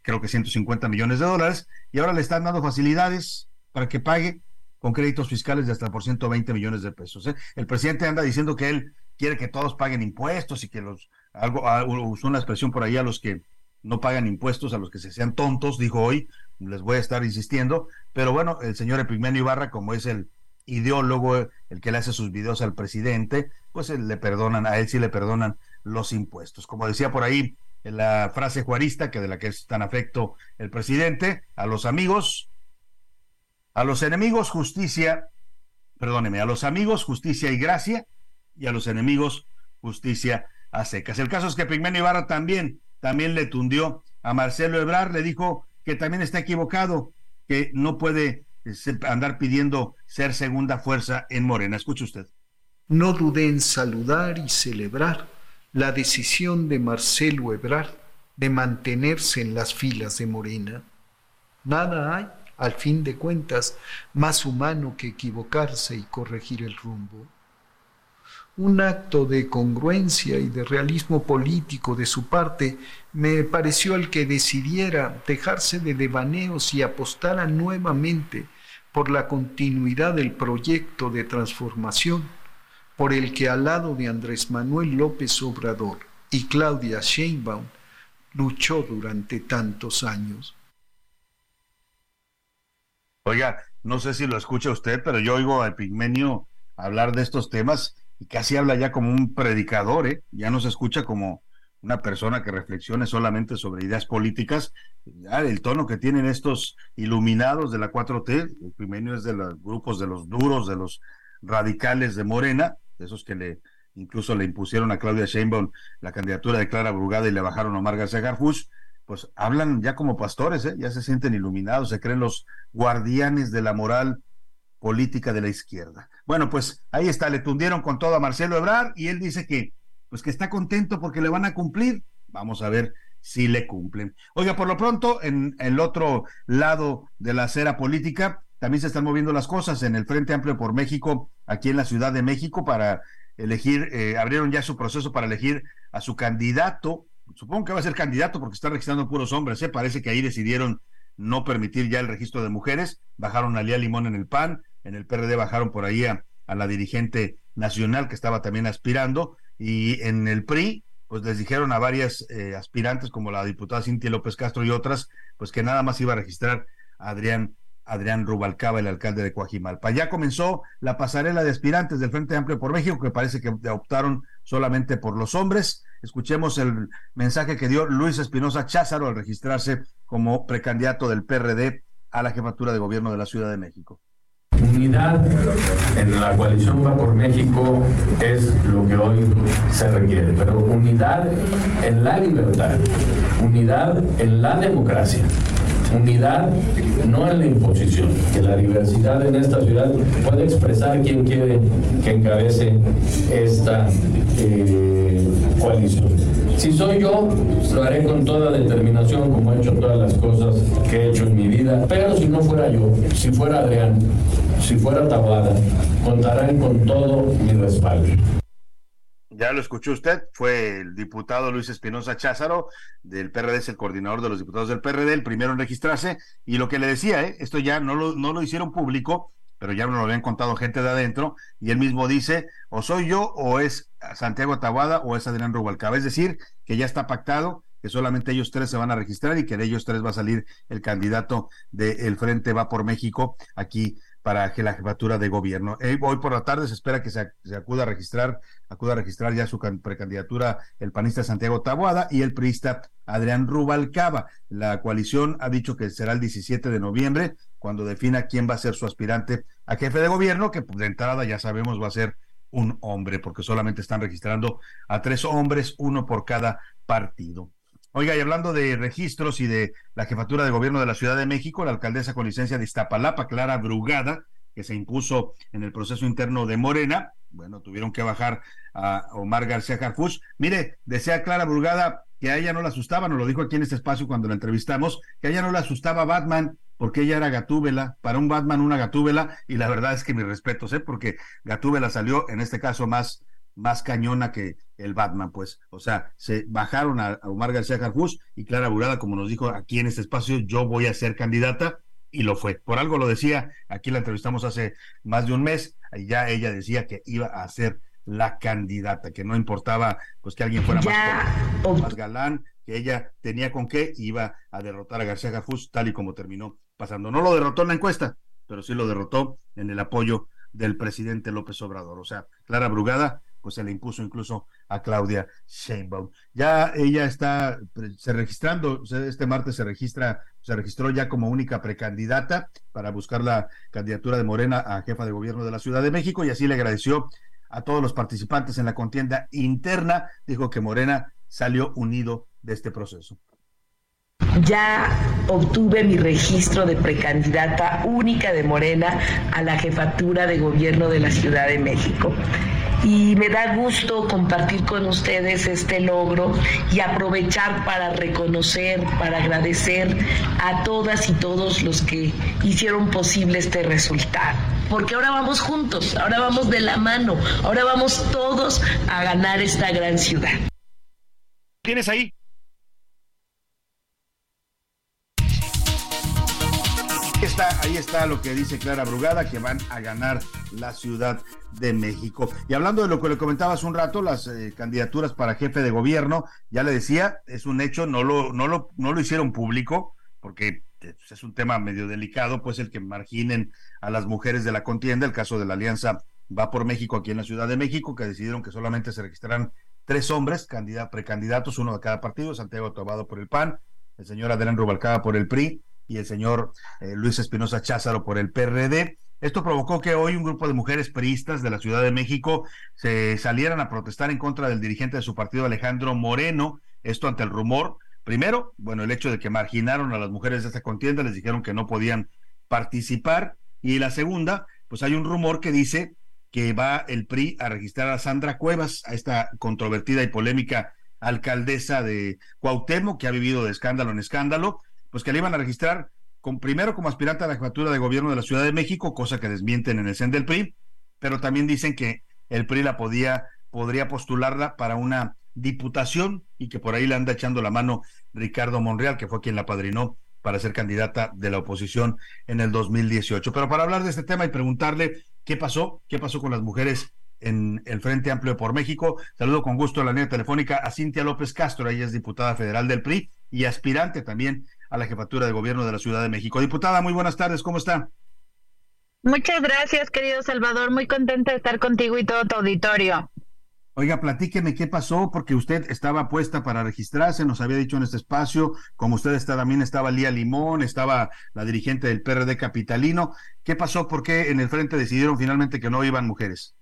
creo que 150 millones de dólares, y ahora le están dando facilidades para que pague con créditos fiscales de hasta por 120 millones de pesos. ¿eh? El presidente anda diciendo que él quiere que todos paguen impuestos y que los, algo, ah, usó una expresión por ahí a los que no pagan impuestos, a los que se sean tontos, dijo hoy, les voy a estar insistiendo, pero bueno, el señor Epigmenio Ibarra, como es el ideólogo, el que le hace sus videos al presidente, pues le perdonan, a él sí le perdonan los impuestos. Como decía por ahí la frase juarista, que de la que es tan afecto el presidente, a los amigos, a los enemigos justicia, perdóneme, a los amigos justicia y gracia, y a los enemigos justicia a secas. El caso es que Pigmenio Ibarra también, también le tundió a Marcelo Ebrar, le dijo que también está equivocado, que no puede eh, andar pidiendo ser segunda fuerza en Morena. Escuche usted. No dudé en saludar y celebrar la decisión de Marcelo Ebrard de mantenerse en las filas de Morena. Nada hay, al fin de cuentas, más humano que equivocarse y corregir el rumbo. Un acto de congruencia y de realismo político de su parte me pareció el que decidiera dejarse de devaneos y apostara nuevamente por la continuidad del proyecto de transformación por el que al lado de Andrés Manuel López Obrador y Claudia Sheinbaum luchó durante tantos años. Oiga, no sé si lo escucha usted, pero yo oigo al Pigmenio hablar de estos temas y casi habla ya como un predicador, ¿eh? ya no se escucha como una persona que reflexione solamente sobre ideas políticas. Ya el tono que tienen estos iluminados de la 4T, el Pigmenio es de los grupos de los duros, de los radicales de Morena, de esos que le incluso le impusieron a Claudia Sheinbaum la candidatura de Clara Brugada y le bajaron a Omar García Garfush, pues hablan ya como pastores, ¿eh? ya se sienten iluminados, se creen los guardianes de la moral política de la izquierda. Bueno, pues ahí está, le tundieron con todo a Marcelo Ebrard y él dice que pues que está contento porque le van a cumplir. Vamos a ver si le cumplen. Oiga, por lo pronto, en el otro lado de la acera política, también se están moviendo las cosas en el Frente Amplio por México, aquí en la Ciudad de México, para elegir, eh, abrieron ya su proceso para elegir a su candidato. Supongo que va a ser candidato porque está registrando puros hombres, ¿eh? parece que ahí decidieron no permitir ya el registro de mujeres, bajaron a Lía Limón en el PAN, en el PRD bajaron por ahí a, la dirigente nacional que estaba también aspirando, y en el PRI, pues les dijeron a varias eh, aspirantes, como la diputada Cintia López Castro y otras, pues que nada más iba a registrar a Adrián Adrián Rubalcaba, el alcalde de Coajimalpa. Ya comenzó la pasarela de aspirantes del Frente Amplio por México, que parece que optaron solamente por los hombres. Escuchemos el mensaje que dio Luis Espinosa Cházaro al registrarse como precandidato del PRD a la jefatura de gobierno de la Ciudad de México. Unidad en la coalición Va por México es lo que hoy se requiere, pero unidad en la libertad, unidad en la democracia unidad, no en la imposición, que la diversidad en esta ciudad puede expresar quien quiere que encabece esta eh, coalición. Si soy yo, lo haré con toda determinación, como he hecho todas las cosas que he hecho en mi vida, pero si no fuera yo, si fuera Adrián, si fuera Tabada, contarán con todo mi respaldo. Ya lo escuchó usted, fue el diputado Luis Espinosa Cházaro del PRD, es el coordinador de los diputados del PRD, el primero en registrarse, y lo que le decía, ¿eh? esto ya no lo, no lo hicieron público, pero ya me lo habían contado gente de adentro, y él mismo dice, o soy yo, o es Santiago Tabada, o es Adrián Rubalcaba, es decir, que ya está pactado, que solamente ellos tres se van a registrar y que de ellos tres va a salir el candidato del Frente Va por México aquí para que la jefatura de gobierno. Hoy por la tarde se espera que se, acuda a registrar, acuda a registrar ya su precandidatura el panista Santiago Taboada y el priista Adrián Rubalcaba. La coalición ha dicho que será el 17 de noviembre cuando defina quién va a ser su aspirante a jefe de gobierno, que de entrada ya sabemos va a ser un hombre, porque solamente están registrando a tres hombres, uno por cada partido. Oiga, y hablando de registros y de la jefatura de gobierno de la Ciudad de México, la alcaldesa con licencia de Iztapalapa, Clara Brugada, que se impuso en el proceso interno de Morena, bueno, tuvieron que bajar a Omar García Harfuch. Mire, decía Clara Brugada que a ella no la asustaba, nos lo dijo aquí en este espacio cuando la entrevistamos, que a ella no le asustaba Batman, porque ella era Gatúbela, para un Batman una Gatúbela, y la verdad es que mi respeto, ¿eh? porque Gatúbela salió en este caso más, más cañona que el Batman, pues. O sea, se bajaron a, Omar García Jarfus y Clara Burada, como nos dijo aquí en este espacio, yo voy a ser candidata, y lo fue. Por algo lo decía, aquí la entrevistamos hace más de un mes, y ya ella decía que iba a ser la candidata, que no importaba pues que alguien fuera más, más galán, que ella tenía con qué, iba a derrotar a García Gafús, tal y como terminó pasando. No lo derrotó en la encuesta, pero sí lo derrotó en el apoyo del presidente López Obrador. O sea, Clara Brugada, pues se le impuso incluso a Claudia Sheinbaum. Ya ella está se registrando, este martes se registra, se registró ya como única precandidata para buscar la candidatura de Morena a jefa de gobierno de la Ciudad de México y así le agradeció a todos los participantes en la contienda interna. Dijo que Morena salió unido de este proceso. Ya obtuve mi registro de precandidata única de Morena a la jefatura de gobierno de la Ciudad de México. Y me da gusto compartir con ustedes este logro y aprovechar para reconocer, para agradecer a todas y todos los que hicieron posible este resultado. Porque ahora vamos juntos, ahora vamos de la mano, ahora vamos todos a ganar esta gran ciudad. ¿Tienes ahí? Ahí está lo que dice Clara Brugada, que van a ganar la Ciudad de México. Y hablando de lo que le comentabas un rato, las eh, candidaturas para jefe de gobierno, ya le decía, es un hecho, no lo, no lo, no lo hicieron público, porque pues, es un tema medio delicado, pues el que marginen a las mujeres de la contienda, el caso de la Alianza Va por México aquí en la Ciudad de México, que decidieron que solamente se registrarán tres hombres, precandidatos, uno de cada partido, Santiago Tobado por el PAN, el señor Adrián Rubalcaba por el PRI y el señor eh, Luis Espinosa Cházaro por el PRD. Esto provocó que hoy un grupo de mujeres priistas de la Ciudad de México se salieran a protestar en contra del dirigente de su partido, Alejandro Moreno, esto ante el rumor. Primero, bueno, el hecho de que marginaron a las mujeres de esta contienda, les dijeron que no podían participar. Y la segunda, pues hay un rumor que dice que va el PRI a registrar a Sandra Cuevas, a esta controvertida y polémica alcaldesa de Cuauhtémoc, que ha vivido de escándalo en escándalo, pues que le iban a registrar con, primero como aspirante a la jefatura de gobierno de la Ciudad de México, cosa que desmienten en el CEN del PRI, pero también dicen que el PRI la podía, podría postularla para una diputación y que por ahí le anda echando la mano Ricardo Monreal, que fue quien la padrinó para ser candidata de la oposición en el 2018. Pero para hablar de este tema y preguntarle qué pasó, qué pasó con las mujeres en el Frente Amplio por México, saludo con gusto a la línea telefónica a Cintia López Castro, ella es diputada federal del PRI y aspirante también a la jefatura de gobierno de la Ciudad de México. Diputada, muy buenas tardes, ¿cómo está? Muchas gracias, querido Salvador. Muy contenta de estar contigo y todo tu auditorio. Oiga, platíqueme qué pasó, porque usted estaba puesta para registrarse, nos había dicho en este espacio, como usted está también estaba Lía Limón, estaba la dirigente del PRD capitalino. ¿Qué pasó? ¿Por qué en el frente decidieron finalmente que no iban mujeres?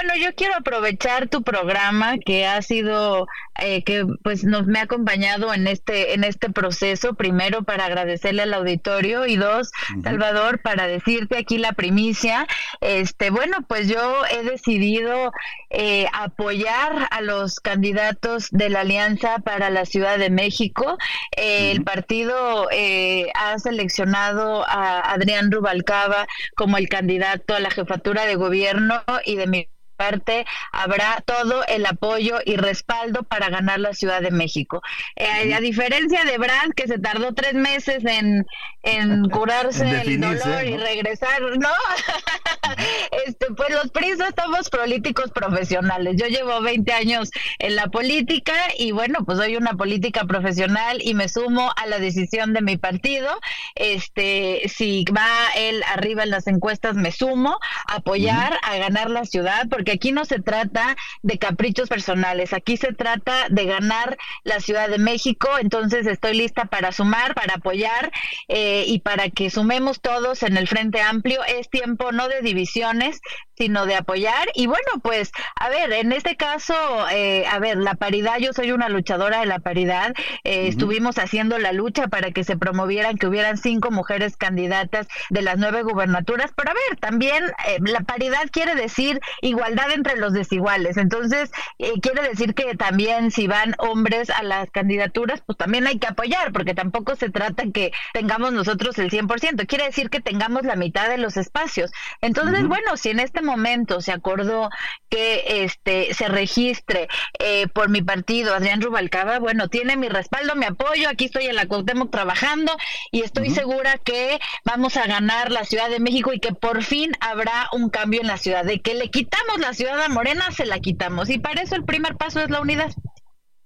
Bueno, yo quiero aprovechar tu programa que ha sido, eh, que pues nos me ha acompañado en este, en este proceso, primero para agradecerle al auditorio y dos, Salvador, para decirte aquí la primicia. Este, bueno, pues yo he decidido eh, apoyar a los candidatos de la Alianza para la Ciudad de México. El partido eh, ha seleccionado a Adrián Rubalcaba como el candidato a la jefatura de gobierno y de mi parte habrá todo el apoyo y respaldo para ganar la Ciudad de México. Eh, a diferencia de Brad, que se tardó tres meses en, en curarse el dolor y regresar, ¿no? este, pues los prisas estamos políticos profesionales. Yo llevo 20 años en la política y bueno, pues soy una política profesional y me sumo a la decisión de mi partido. Este, si va él arriba en las encuestas, me sumo a apoyar, a ganar la ciudad, porque aquí no se trata de caprichos personales, aquí se trata de ganar la Ciudad de México, entonces estoy lista para sumar, para apoyar eh, y para que sumemos todos en el Frente Amplio. Es tiempo no de divisiones, sino de apoyar. Y bueno, pues, a ver, en este caso, eh, a ver, la paridad, yo soy una luchadora de la paridad, eh, estuvimos haciendo la lucha para que se promovieran, que hubieran cinco mujeres candidatas de las nueve gubernaturas, pero a ver, también la paridad quiere decir igualdad igualdad entre los desiguales. Entonces, eh, quiere decir que también si van hombres a las candidaturas, pues también hay que apoyar, porque tampoco se trata que tengamos nosotros el 100%, quiere decir que tengamos la mitad de los espacios. Entonces, bueno, si en este momento se acordó que este se registre eh, por mi partido Adrián Rubalcaba, bueno, tiene mi respaldo, mi apoyo, aquí estoy en la Cuauhtémoc trabajando y estoy segura que vamos a ganar la Ciudad de México y que por fin habrá un cambio en la ciudad, de que le quitamos la ciudad a Morena, se la quitamos y para eso el primer paso es la unidad.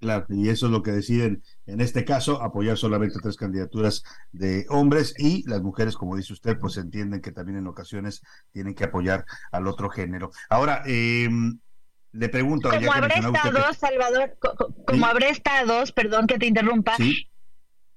Claro, y eso es lo que deciden en este caso, apoyar solamente tres candidaturas de hombres y las mujeres, como dice usted, pues entienden que también en ocasiones tienen que apoyar al otro género. Ahora, eh, le pregunto. Como habrá estado, Salvador, como habrá estado, perdón que te interrumpa,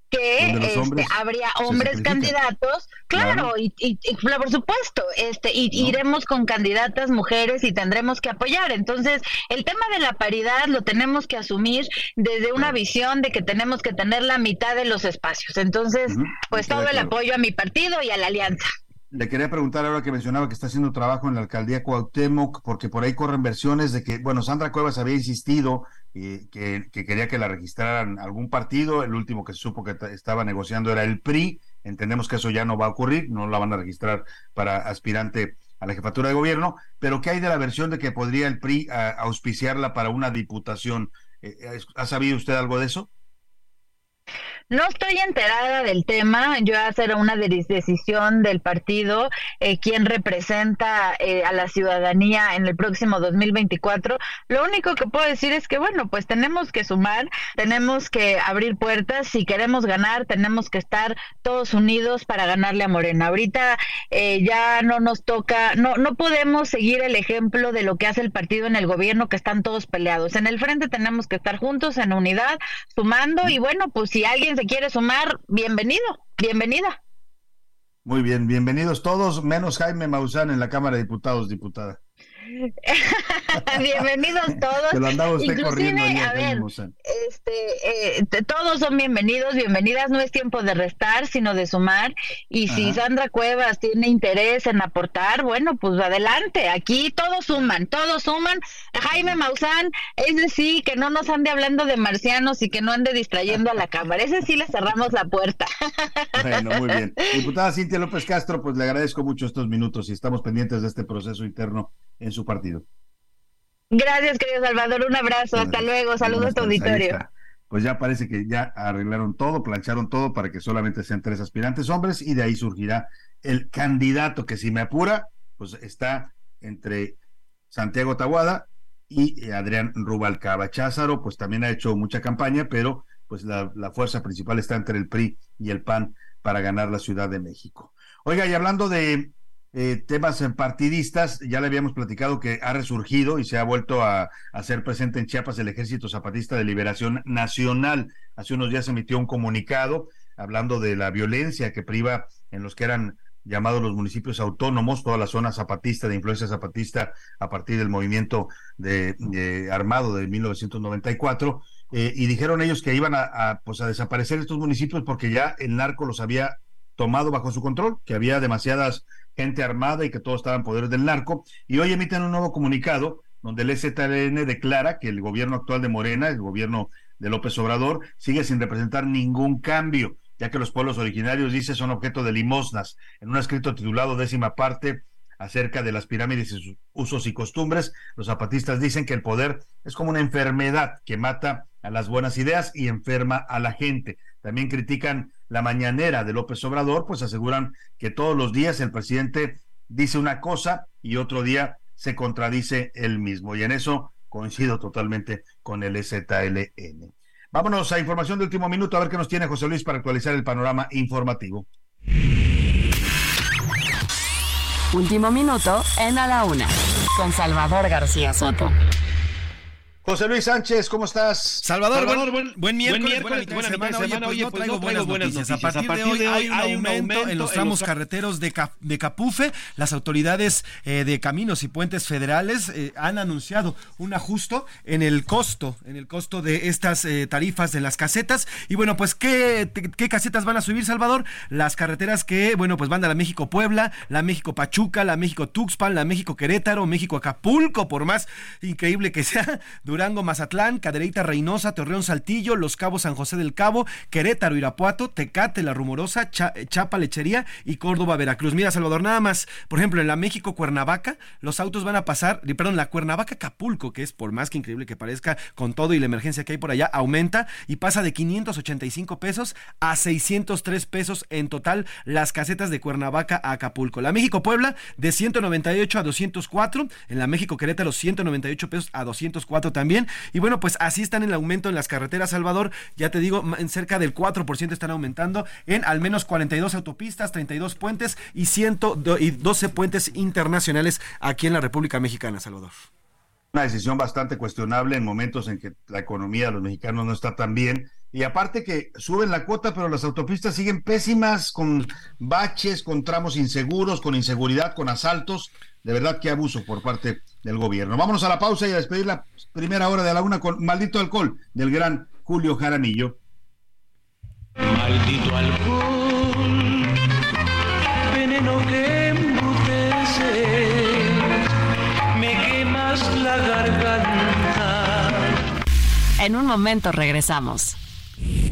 que este, habría hombres candidatos, claro, Y, y, por supuesto, este, y iremos con candidatas mujeres y tendremos que apoyar. Entonces, el tema de la paridad lo tenemos que asumir desde una visión de que tenemos que tener la mitad de los espacios. Entonces, pues todo el apoyo a mi partido y a la alianza. Le quería preguntar ahora que mencionaba que está haciendo trabajo en la alcaldía Cuauhtémoc, porque por ahí corren versiones de que, bueno, Sandra Cuevas había insistido eh, que, quería que la registraran algún partido, el último que se supo que estaba negociando era el PRI, entendemos que eso ya no va a ocurrir, no la van a registrar para aspirante a la jefatura de gobierno, pero ¿qué hay de la versión de que podría el PRI auspiciarla para una diputación? Eh, ¿Ha sabido usted algo de eso? No estoy enterada del tema, yo hacer una decisión del partido, eh, quien representa eh, a la ciudadanía en el próximo 2024. Lo único que puedo decir es que, bueno, pues tenemos que sumar, tenemos que abrir puertas, si queremos ganar, tenemos que estar todos unidos para ganarle a Morena. Ahorita eh, ya no nos toca, no, no podemos seguir el ejemplo de lo que hace el partido en el gobierno, que están todos peleados. En el frente tenemos que estar juntos, en unidad, sumando, y bueno, pues si alguien se quiere sumar, bienvenido, bienvenida. Muy bien, bienvenidos todos, menos Jaime Maussan en la Cámara de Diputados, diputada. bienvenidos todos. lo andaba usted corriendo a ver, este, eh, todos son bienvenidos, bienvenidas. No es tiempo de restar, sino de sumar. Y si Sandra Cuevas tiene interés en aportar, bueno, pues adelante. Aquí todos suman, todos suman. Jaime Maussan, ese sí, que no nos ande hablando de marcianos y que no ande distrayendo a la cámara. Ese sí le cerramos la puerta. bueno, muy bien. Diputada Cintia López Castro, pues le agradezco mucho estos minutos y estamos pendientes de este proceso interno en su partido. Gracias, querido Salvador. Un abrazo. Hasta luego. Saludos a tu auditorio. Pues ya parece que ya arreglaron todo, plancharon todo para que solamente sean tres aspirantes hombres y de ahí surgirá el candidato que si me apura, pues está entre Santiago Tahuada y Adrián Rubalcaba. Cházaro, pues también ha hecho mucha campaña, pero pues la, la fuerza principal está entre el PRI y el PAN para ganar la Ciudad de México. Oiga, y hablando de eh, temas partidistas, ya le habíamos platicado que ha resurgido y se ha vuelto a, ser presente en Chiapas el Ejército Zapatista de Liberación Nacional. Hace unos días emitió un comunicado hablando de la violencia que priva en los que eran llamados los municipios autónomos, toda la zona zapatista, de influencia zapatista, a partir del movimiento de, armado de 1994, eh, y dijeron ellos que iban a, pues a desaparecer estos municipios porque ya el narco los había tomado bajo su control, que había demasiadas gente armada y que todo estaba en poder del narco. Y hoy emiten un nuevo comunicado donde el EZLN declara que el gobierno actual de Morena, el gobierno de López Obrador, sigue sin representar ningún cambio, ya que los pueblos originarios, dice, son objeto de limosnas. En un escrito titulado Décima parte acerca de las pirámides y sus usos y costumbres, los zapatistas dicen que el poder es como una enfermedad que mata a las buenas ideas y enferma a la gente. También critican la mañanera de López Obrador, pues aseguran que todos los días el presidente dice una cosa y otro día se contradice él mismo. Y en eso coincido totalmente con el ZLN. Vámonos a información de último minuto a ver qué nos tiene José Luis para actualizar el panorama informativo. Último minuto en A la Una, con Salvador García Soto. José Luis Sánchez, ¿cómo estás? Salvador, buen, buen, miércoles, buena mitad de semana. Oye, pues no traigo buenas noticias. A partir de hoy hay un aumento en los tramos carreteros de, de Capufe. Las autoridades eh, de caminos y puentes federales eh, han anunciado un ajuste en el costo, en el costo de estas eh, tarifas de las casetas. Y bueno, pues, ¿qué, ¿qué casetas van a subir, Salvador? Las carreteras que, bueno, pues van de la México-Puebla, la México-Pachuca, la México-Tuxpan, la México-Querétaro, México-Acapulco, por más increíble que sea Durango, Mazatlán, Cadereyta, Reynosa, Torreón, Saltillo, Los Cabos, San José del Cabo, Querétaro, Irapuato, Tecate, La Rumorosa, Chapa, Lechería y Córdoba, Veracruz. Mira, Salvador, nada más, por ejemplo, en la México Cuernavaca, los autos van a pasar, perdón, la Cuernavaca Acapulco, que es por más que increíble que parezca, con todo y la emergencia que hay por allá, aumenta y pasa de 585 pesos a 603 pesos en total las casetas de Cuernavaca a Acapulco. La México Puebla de 198 a 204, en la México Querétaro 198 pesos a 204 también también. Y bueno, pues así están el aumento en las carreteras, Salvador. Ya te digo, en cerca del 4% están aumentando en al menos 42 autopistas, 32 puentes y 112 puentes internacionales aquí en la República Mexicana, Salvador una decisión bastante cuestionable en momentos en que la economía de los mexicanos no está tan bien. Y aparte que suben la cuota, pero las autopistas siguen pésimas, con baches, con tramos inseguros, con inseguridad, con asaltos. De verdad, qué abuso por parte del gobierno. Vámonos a la pausa y a despedir la primera hora de la una con Maldito Alcohol del gran Julio Jaramillo. Maldito alcohol, veneno que embrutece, me quemas la garganta. En un momento regresamos.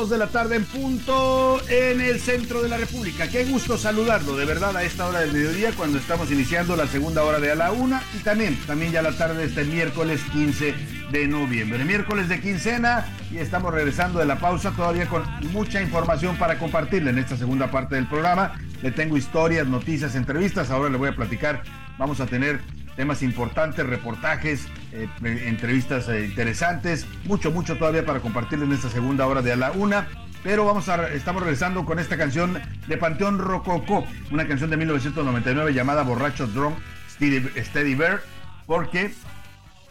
2 de la tarde en punto en el centro de la República. Qué gusto saludarlo, de verdad, a esta hora del mediodía, cuando estamos iniciando la segunda hora de a la una y también, también ya la tarde de este miércoles 15 de noviembre. Miércoles de quincena y estamos regresando de la pausa todavía con mucha información para compartirle en esta segunda parte del programa. Le tengo historias, noticias, entrevistas. Ahora le voy a platicar. Vamos a tener temas importantes, reportajes, eh, entrevistas eh, interesantes, mucho, mucho todavía para compartirle en esta segunda hora de a la una. Pero vamos a, estamos regresando con esta canción de Panteón Rococó, una canción de 1999 llamada Borracho Drunk Steady Bear, porque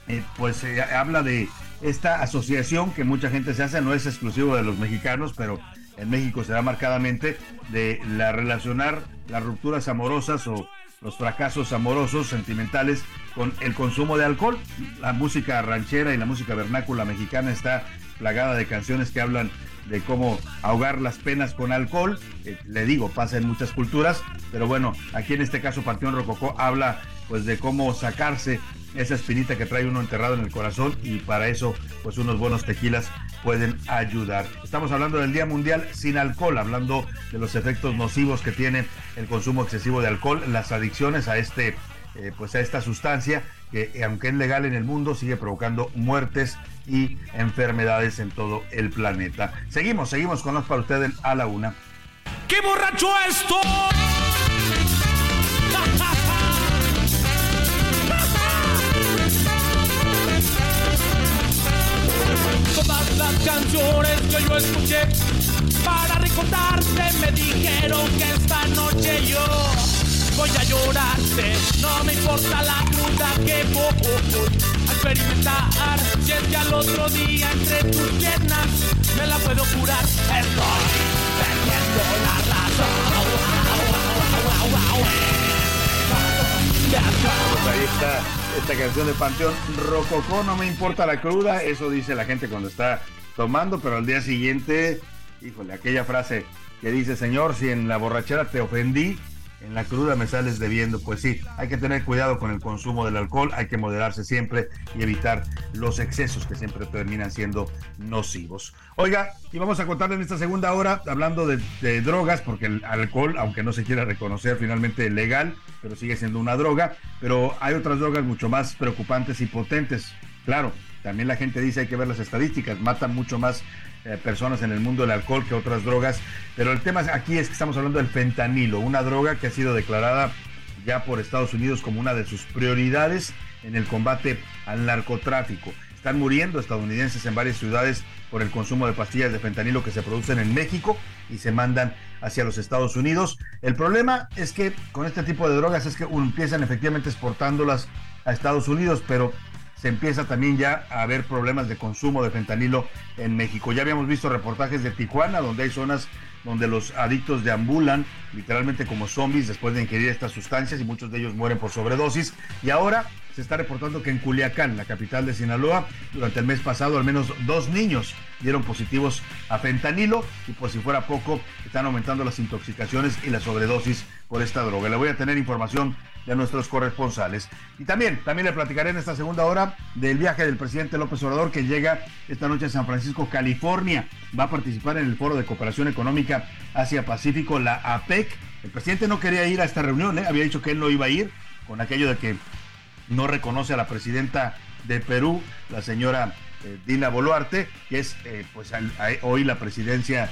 eh, pues habla de esta asociación que mucha gente se hace, no es exclusivo de los mexicanos, pero en México se da marcadamente de la relacionar las rupturas amorosas o los fracasos amorosos, sentimentales, con el consumo de alcohol. La música ranchera y la música vernácula mexicana está plagada de canciones que hablan de cómo ahogar las penas con alcohol. Eh, le digo, pasa en muchas culturas, pero bueno, aquí en este caso Panteón Rococó habla pues de cómo sacarse esa espinita que trae uno enterrado en el corazón y para eso pues unos buenos tequilas pueden ayudar. Estamos hablando del Día Mundial sin alcohol, hablando de los efectos nocivos que tiene el consumo excesivo de alcohol, las adicciones a este eh, pues a esta sustancia que eh, aunque es legal en el mundo sigue provocando muertes y enfermedades en todo el planeta. Seguimos, seguimos con los para ustedes a la una. ¡Qué borracho estoy! Las canciones que yo escuché para recordarte me dijeron que esta noche yo voy a llorarte. No me importa la cruda que voy a experimentar. Si es que al otro día entre tus piernas me la puedo curar. Estoy perdiendo la razón. Pues ahí está esta canción de Panteón Rococó, no me importa la cruda, eso dice la gente cuando está tomando, pero al día siguiente, híjole, aquella frase que dice, Señor, si en la borrachera te ofendí, en la cruda me sales debiendo. Pues sí, hay que tener cuidado con el consumo del alcohol, hay que moderarse siempre y evitar los excesos que siempre terminan siendo nocivos. Oiga, y vamos a contarle en esta segunda hora, hablando de, drogas, porque el alcohol, aunque no se quiera reconocer finalmente legal, pero sigue siendo una droga, pero hay otras drogas mucho más preocupantes y potentes. Claro, también la gente dice hay que ver las estadísticas, matan mucho más eh, personas en el mundo del alcohol que otras drogas, pero el tema aquí es que estamos hablando del fentanilo, una droga que ha sido declarada ya por Estados Unidos como una de sus prioridades en el combate al narcotráfico. Están muriendo estadounidenses en varias ciudades por el consumo de pastillas de fentanilo que se producen en México y se mandan hacia los Estados Unidos. El problema es que con este tipo de drogas es que empiezan efectivamente exportándolas a Estados Unidos, pero se empieza también ya a haber problemas de consumo de fentanilo en México. Ya habíamos visto reportajes de Tijuana, donde hay zonas donde los adictos deambulan literalmente como zombies después de ingerir estas sustancias y muchos de ellos mueren por sobredosis. Y ahora se está reportando que en Culiacán, la capital de Sinaloa, durante el mes pasado al menos dos niños dieron positivos a fentanilo y por si fuera poco, están aumentando las intoxicaciones y la sobredosis por esta droga. Le voy a tener información de nuestros corresponsales. Y también, también le platicaré en esta segunda hora del viaje del presidente López Obrador que llega esta noche a San Francisco, California. Va a participar en el Foro de Cooperación Económica Asia-Pacífico, la APEC. El presidente no quería ir a esta reunión, ¿eh? había dicho que él no iba a ir, con aquello de que no reconoce a la presidenta de Perú, la señora eh, Dina Boluarte, que es eh, pues hoy la presidencia,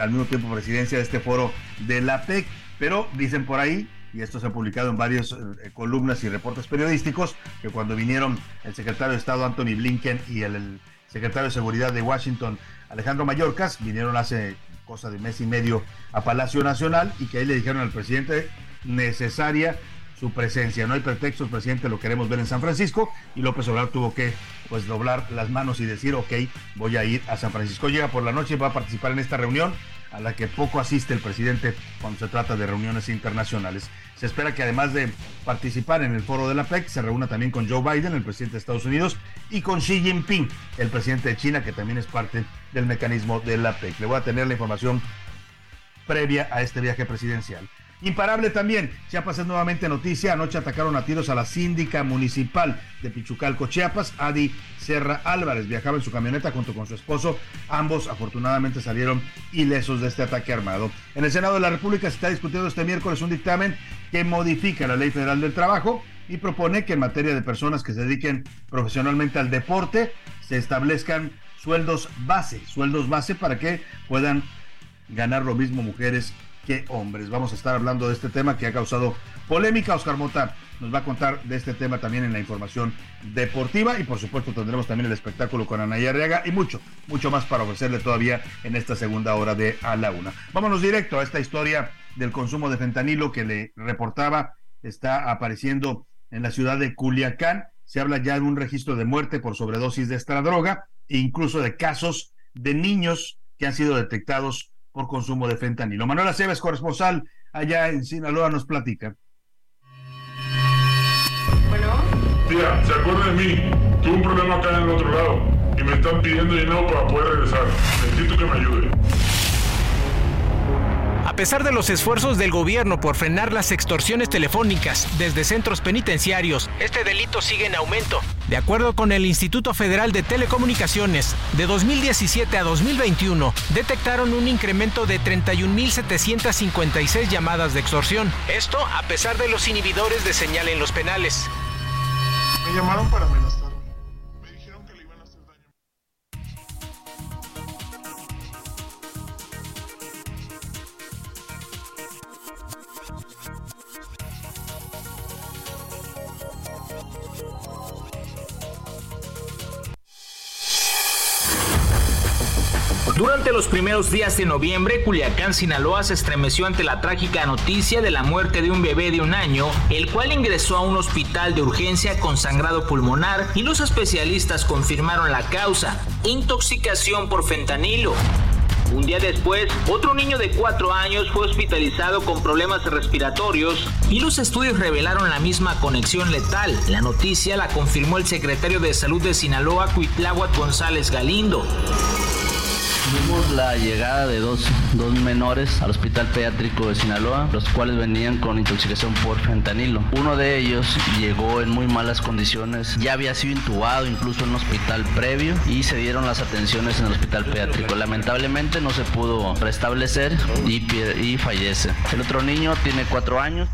al mismo tiempo presidencia de este foro de la APEC. Pero dicen por ahí y esto se ha publicado en varias eh, columnas y reportes periodísticos, que cuando vinieron el secretario de Estado Anthony Blinken y el, secretario de Seguridad de Washington Alejandro Mayorkas, vinieron hace cosa de mes y medio a Palacio Nacional y que ahí le dijeron al presidente necesaria su presencia. No hay pretextos, presidente, lo queremos ver en San Francisco y López Obrador tuvo que pues doblar las manos y decir, ok, voy a ir a San Francisco. Llega por la noche va a participar en esta reunión a la que poco asiste el presidente cuando se trata de reuniones internacionales. Se espera que además de participar en el foro de la PEC, se reúna también con Joe Biden, el presidente de Estados Unidos, y con Xi Jinping, el presidente de China, que también es parte del mecanismo de la PEC. Le voy a tener la información previa a este viaje presidencial. Imparable también, Chiapas es nuevamente noticia. Anoche atacaron a tiros a la síndica municipal de Pichucalco, Chiapas, Adi Serra Álvarez. Viajaba en su camioneta junto con su esposo. Ambos afortunadamente salieron ilesos de este ataque armado. En el Senado de la República se está discutiendo este miércoles un dictamen que modifica la Ley Federal del Trabajo y propone que en materia de personas que se dediquen profesionalmente al deporte se establezcan sueldos base, sueldos base para que puedan ganar lo mismo mujeres que hombres. Vamos a estar hablando de este tema que ha causado polémica. Oscar Mota nos va a contar de este tema también en la información deportiva y por supuesto tendremos también el espectáculo con Anaya Arriaga y mucho, mucho más para ofrecerle todavía en esta segunda hora de A la Una. Vámonos directo a esta historia del consumo de fentanilo que le reportaba. Está apareciendo en la ciudad de Culiacán. Se habla ya de un registro de muerte por sobredosis de esta droga incluso de casos de niños que han sido detectados por consumo de fentanilo. Manuel Aceves, corresponsal allá en Sinaloa, nos platica. Bueno. Tía, ¿se acuerda de mí? Tuve un problema acá en el otro lado y me están pidiendo dinero para poder regresar. Necesito que me ayude. A pesar de los esfuerzos del gobierno por frenar las extorsiones telefónicas desde centros penitenciarios, este delito sigue en aumento. De acuerdo con el Instituto Federal de Telecomunicaciones, de 2017 a 2021 detectaron un incremento de 31.756 llamadas de extorsión. Esto a pesar de los inhibidores de señal en los penales. Me llamaron para amenazar Los primeros días de noviembre, Culiacán, Sinaloa se estremeció ante la trágica noticia de la muerte de un bebé de un año, el cual ingresó a un hospital de urgencia con sangrado pulmonar y los especialistas confirmaron la causa, intoxicación por fentanilo. Un día después, otro niño de 4 años fue hospitalizado con problemas respiratorios y los estudios revelaron la misma conexión letal. La noticia la confirmó el secretario de Salud de Sinaloa, Cuitláhuac González Galindo. Tuvimos la llegada de dos, dos menores al Hospital Pediátrico de Sinaloa, los cuales venían con intoxicación por fentanilo. Uno de ellos llegó en muy malas condiciones, ya había sido intubado incluso en un hospital previo y se dieron las atenciones en el Hospital Pediátrico. Lamentablemente no se pudo restablecer y, y fallece. El otro niño tiene cuatro años.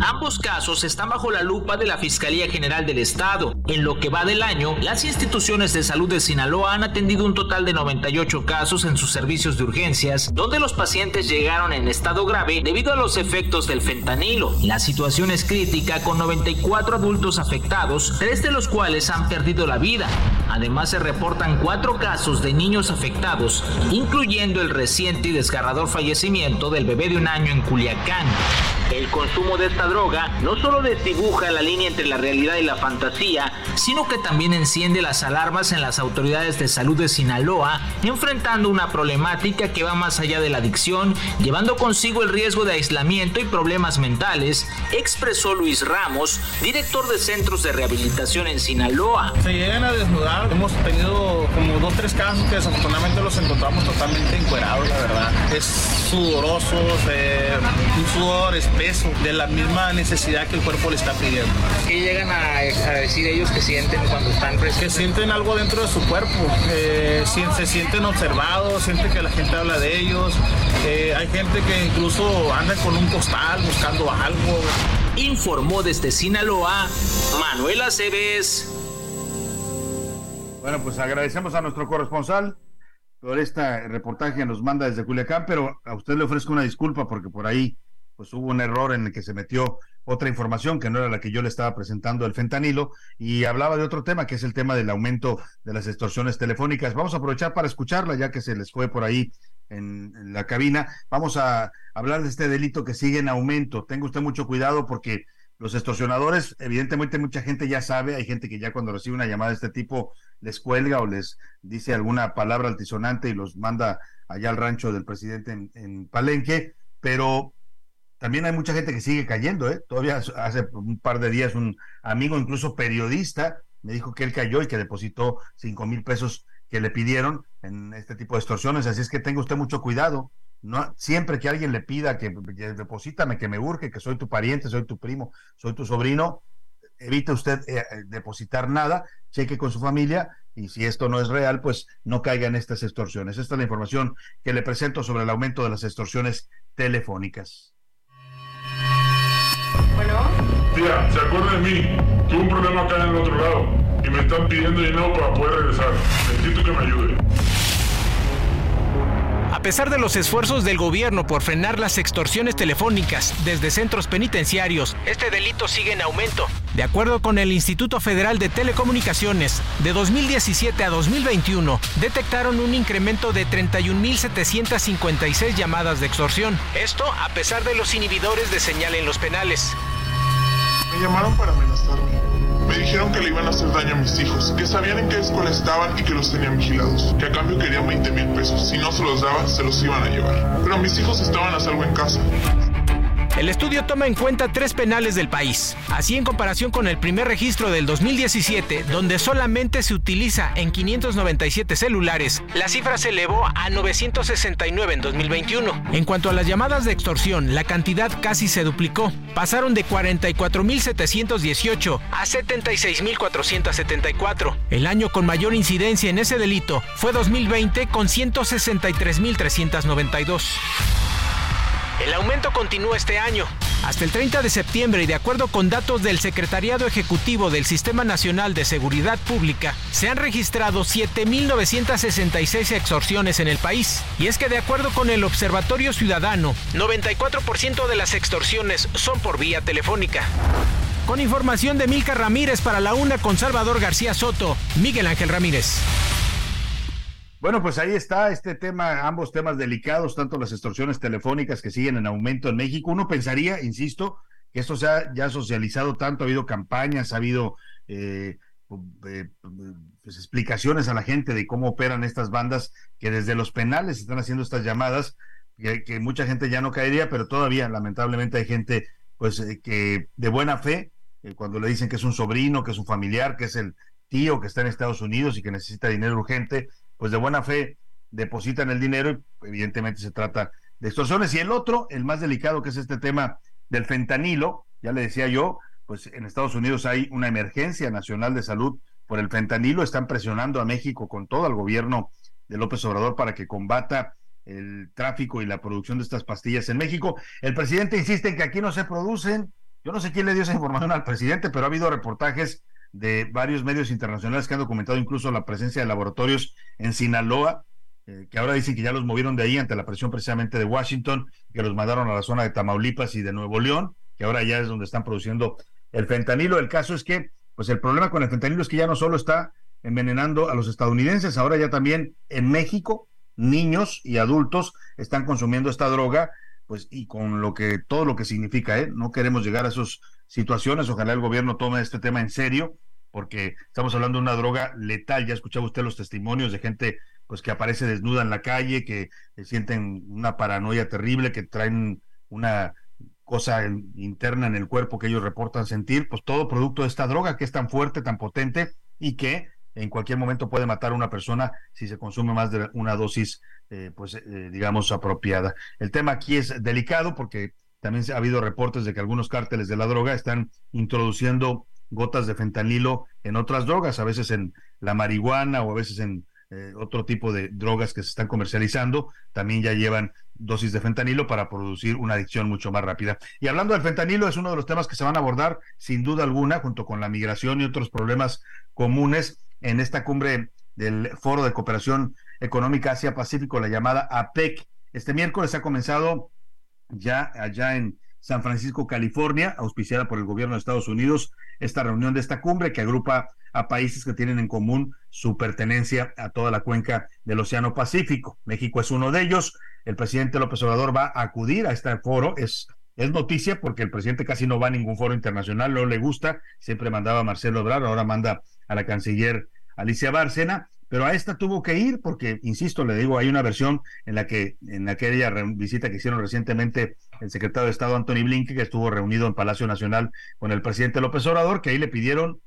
Ambos casos están bajo la lupa de la Fiscalía General del Estado. En lo que va del año, las instituciones de salud de Sinaloa han atendido un total de 98 casos en sus servicios de urgencias, donde los pacientes llegaron en estado grave debido a los efectos del fentanilo. La situación es crítica con 94 adultos afectados, tres de los cuales han perdido la vida. Además se reportan cuatro casos de niños afectados, incluyendo el reciente y desgarrador fallecimiento del bebé de un año en Culiacán. El consumo de esta droga no solo desdibuja la línea entre la realidad y la fantasía, sino que también enciende las alarmas en las autoridades de salud de Sinaloa, enfrentando una problemática que va más allá de la adicción, llevando consigo el riesgo de aislamiento y problemas mentales, expresó Luis Ramos, director de centros de rehabilitación en Sinaloa. Se llegan a desnudar, hemos tenido como dos tres casos que desafortunadamente los encontramos totalmente encuerados, la verdad. Es sudoroso, un sudor espeso de la misma necesidad que el cuerpo le está pidiendo. ¿Qué llegan a, decir ellos que sienten cuando están presentes? Que sienten algo dentro de su cuerpo, se sienten observados, sienten que la gente habla de ellos. hay gente que incluso anda con un costal buscando algo. Informó desde Sinaloa Manuel Aceves. Bueno, pues agradecemos a nuestro corresponsal por este reportaje que nos manda desde Culiacán, pero a usted le ofrezco una disculpa porque por ahí pues hubo un error en el que se metió otra información que no era la que yo le estaba presentando el fentanilo y hablaba de otro tema que es el tema del aumento de las extorsiones telefónicas. Vamos a aprovechar para escucharla ya que se les fue por ahí en, la cabina. Vamos a hablar de este delito que sigue en aumento. Tenga usted mucho cuidado porque los extorsionadores, evidentemente mucha gente ya sabe, hay gente que ya cuando recibe una llamada de este tipo les cuelga o les dice alguna palabra altisonante y los manda allá al rancho del presidente en, en Palenque, pero también hay mucha gente que sigue cayendo, ¿eh? Todavía hace un par de días un amigo, incluso periodista, me dijo que él cayó y que depositó cinco mil pesos que le pidieron en este tipo de extorsiones. Así es que tenga usted mucho cuidado. No, siempre que alguien le pida que, deposítame, que me urge, que soy tu pariente, soy tu primo, soy tu sobrino, evite usted eh, eh, depositar nada, cheque con su familia y si esto no es real, pues no caiga en estas extorsiones. Esta es la información que le presento sobre el aumento de las extorsiones telefónicas. Bueno. Tía, ¿se acuerda de mí? Tuve un problema acá en el otro lado y me están pidiendo dinero para poder regresar. Necesito que me ayude. A pesar de los esfuerzos del gobierno por frenar las extorsiones telefónicas desde centros penitenciarios, este delito sigue en aumento. De acuerdo con el Instituto Federal de Telecomunicaciones, de 2017 a 2021 detectaron un incremento de 31.756 llamadas de extorsión. Esto a pesar de los inhibidores de señal en los penales. Me llamaron para amenazarme. Me dijeron que le iban a hacer daño a mis hijos, que sabían en qué escuela estaban y que los tenían vigilados, que a cambio querían 20 mil Si no se los daba, se los iban a llevar. Pero mis hijos estaban a salvo en casa. El estudio toma en cuenta tres penales del país, así en comparación con el primer registro del 2017, donde solamente se utiliza en 597 celulares, la cifra se elevó a 969 en 2021. En cuanto a las llamadas de extorsión, la cantidad casi se duplicó, pasaron de 44.718 a 76.474. El año con mayor incidencia en ese delito fue 2020 con 163.392. El aumento continúa este año. Hasta el 30 de septiembre y de acuerdo con datos del Secretariado Ejecutivo del Sistema Nacional de Seguridad Pública, se han registrado 7.966 extorsiones en el país. Y es que de acuerdo con el Observatorio Ciudadano, 94% de las extorsiones son por vía telefónica. Con información de Milka Ramírez para la UNA con Salvador García Soto, Miguel Ángel Ramírez. Bueno, pues ahí está este tema, ambos temas delicados, tanto las extorsiones telefónicas que siguen en aumento en México. Uno pensaría, insisto, que esto se ha ya socializado tanto, ha habido campañas, ha habido eh, eh, pues, explicaciones a la gente de cómo operan estas bandas que desde los penales están haciendo estas llamadas, que, mucha gente ya no caería, pero todavía lamentablemente hay gente pues eh, que de buena fe, cuando le dicen que es un sobrino, que es un familiar, que es el tío que está en Estados Unidos y que necesita dinero urgente, pues de buena fe depositan el dinero y evidentemente se trata de extorsiones. Y el otro, el más delicado, que es este tema del fentanilo, ya le decía yo, pues en Estados Unidos hay una emergencia nacional de salud por el fentanilo, están presionando a México con todo el gobierno de López Obrador para que combata el tráfico y la producción de estas pastillas en México. El presidente insiste en que aquí no se producen. Yo no sé quién le dio esa información al presidente, pero ha habido reportajes de varios medios internacionales que han documentado incluso la presencia de laboratorios en Sinaloa, eh, que ahora dicen que ya los movieron de ahí ante la presión precisamente de Washington, que los mandaron a la zona de Tamaulipas y de Nuevo León, que ahora ya es donde están produciendo el fentanilo. El caso es que, pues el problema con el fentanilo es que ya no solo está envenenando a los estadounidenses, ahora ya también en México, niños y adultos están consumiendo esta droga, pues y con lo que todo lo que significa, ¿eh? No queremos llegar a esas situaciones, ojalá el gobierno tome este tema en serio, porque estamos hablando de una droga letal, ya escuchaba usted los testimonios de gente pues que aparece desnuda en la calle, que sienten una paranoia terrible, que traen una cosa interna en el cuerpo que ellos reportan sentir, pues todo producto de esta droga que es tan fuerte, tan potente y que en cualquier momento puede matar a una persona si se consume más de una dosis, eh, pues eh, digamos, apropiada. El tema aquí es delicado porque también ha habido reportes de que algunos cárteles de la droga están introduciendo gotas de fentanilo en otras drogas, a veces en la marihuana o a veces en eh, otro tipo de drogas que se están comercializando, también ya llevan dosis de fentanilo para producir una adicción mucho más rápida. Y hablando del fentanilo, es uno de los temas que se van a abordar sin duda alguna, junto con la migración y otros problemas comunes en esta cumbre del Foro de Cooperación Económica Asia-Pacífico, la llamada APEC. Este miércoles ha comenzado ya allá en San Francisco, California, auspiciada por el gobierno de Estados Unidos, esta reunión de esta cumbre que agrupa a países que tienen en común su pertenencia a toda la cuenca del Océano Pacífico. México es uno de ellos. El presidente López Obrador va a acudir a este foro. Es, es noticia porque el presidente casi no va a ningún foro internacional, no le gusta. Siempre mandaba a Marcelo Obrador, ahora manda a la canciller Alicia Bárcena pero a esta tuvo que ir porque, insisto, le digo, hay una versión en la que en aquella visita que hicieron recientemente el secretario de Estado Anthony Blinken, que estuvo reunido en Palacio Nacional con el presidente López Obrador, que ahí le pidieron,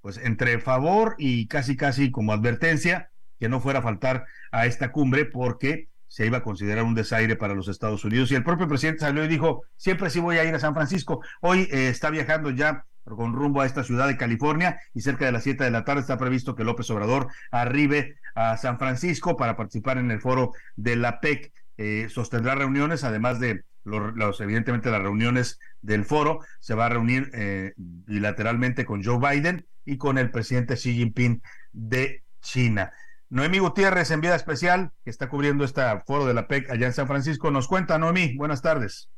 pues entre favor y casi casi como advertencia, que no fuera a faltar a esta cumbre porque se iba a considerar un desaire para los Estados Unidos. Y el propio presidente salió y dijo, siempre sí voy a ir a San Francisco. Hoy eh, está viajando ya con rumbo a esta ciudad de California y cerca de las 7 de la tarde está previsto que López Obrador arribe a San Francisco para participar en el foro de la PEC. Eh, sostendrá reuniones, además de los, evidentemente las reuniones del foro, se va a reunir eh, bilateralmente con Joe Biden y con el presidente Xi Jinping de China. Noemí Gutiérrez, enviada especial, que está cubriendo este foro de la PEC allá en San Francisco, nos cuenta, Noemí, buenas tardes.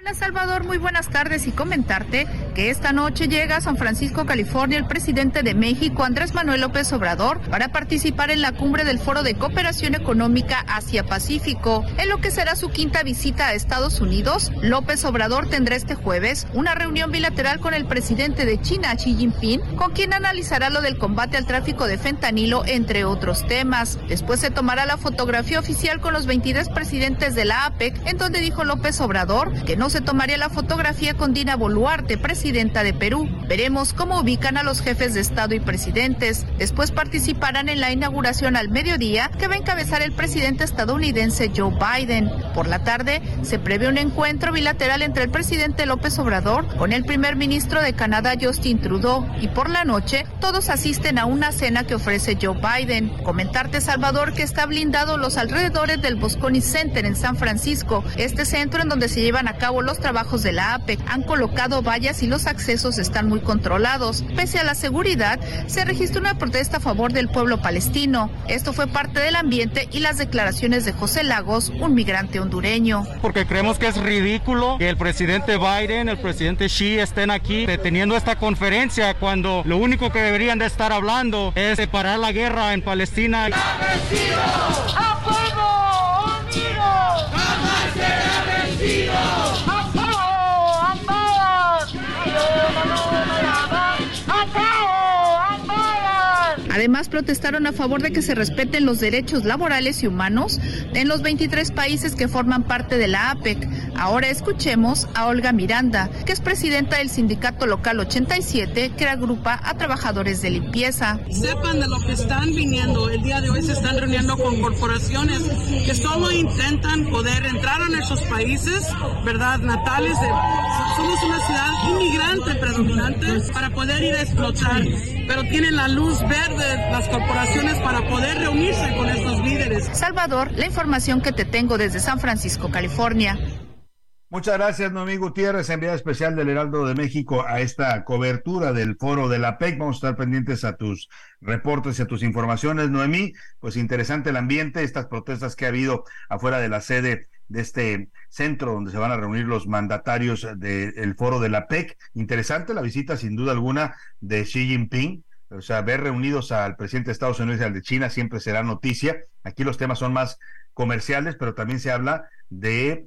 Hola Salvador, muy buenas tardes y comentarte que esta noche llega a San Francisco, California, el presidente de México, Andrés Manuel López Obrador, para participar en la cumbre del Foro de Cooperación Económica Asia-Pacífico. En lo que será su quinta visita a Estados Unidos, López Obrador tendrá este jueves una reunión bilateral con el presidente de China, Xi Jinping, con quien analizará lo del combate al tráfico de fentanilo, entre otros temas. Después se tomará la fotografía oficial con los 22 presidentes de la APEC, en donde dijo López Obrador que no se tomaría la fotografía con Dina Boluarte, presidenta de Perú. Veremos cómo ubican a los jefes de Estado y presidentes. Después participarán en la inauguración al mediodía que va a encabezar el presidente estadounidense Joe Biden. Por la tarde se prevé un encuentro bilateral entre el presidente López Obrador con el primer ministro de Canadá Justin Trudeau y por la noche todos asisten a una cena que ofrece Joe Biden. Comentarte Salvador que está blindado los alrededores del Bosconi Center en San Francisco, este centro en donde se llevan a cabo cabo los trabajos de la APEC. Han colocado vallas y los accesos están muy controlados. Pese a la seguridad, se registró una protesta a favor del pueblo palestino. Esto fue parte del ambiente y las declaraciones de José Lagos, un migrante hondureño. Porque creemos que es ridículo que el presidente Biden, el presidente Xi estén aquí teniendo esta conferencia cuando lo único que deberían de estar hablando es parar la guerra en Palestina. ¡A fuego! ¡Unidos! Además, protestaron a favor de que se respeten los derechos laborales y humanos en los 23 países que forman parte de la APEC. Ahora escuchemos a Olga Miranda, que es presidenta del sindicato local 87, que agrupa a trabajadores de limpieza. Sepan de lo que están viniendo. El día de hoy se están reuniendo con corporaciones que solo intentan poder entrar a nuestros países, ¿verdad? Natales. somos una ciudad inmigrante predominante para poder ir a explotar, pero tienen la luz verde las corporaciones para poder reunirse con estos líderes. Salvador, la información que te tengo desde San Francisco, California. Muchas gracias, Noemí Gutiérrez, enviada especial del Heraldo de México a esta cobertura del foro de la PEC. Vamos a estar pendientes a tus reportes y a tus informaciones, Noemí. Pues interesante el ambiente, estas protestas que ha habido afuera de la sede de este centro donde se van a reunir los mandatarios del foro de la PEC. Interesante la visita, sin duda alguna, de Xi Jinping o sea, ver reunidos al presidente de Estados Unidos y al de China siempre será noticia. Aquí los temas son más comerciales, pero también se habla de,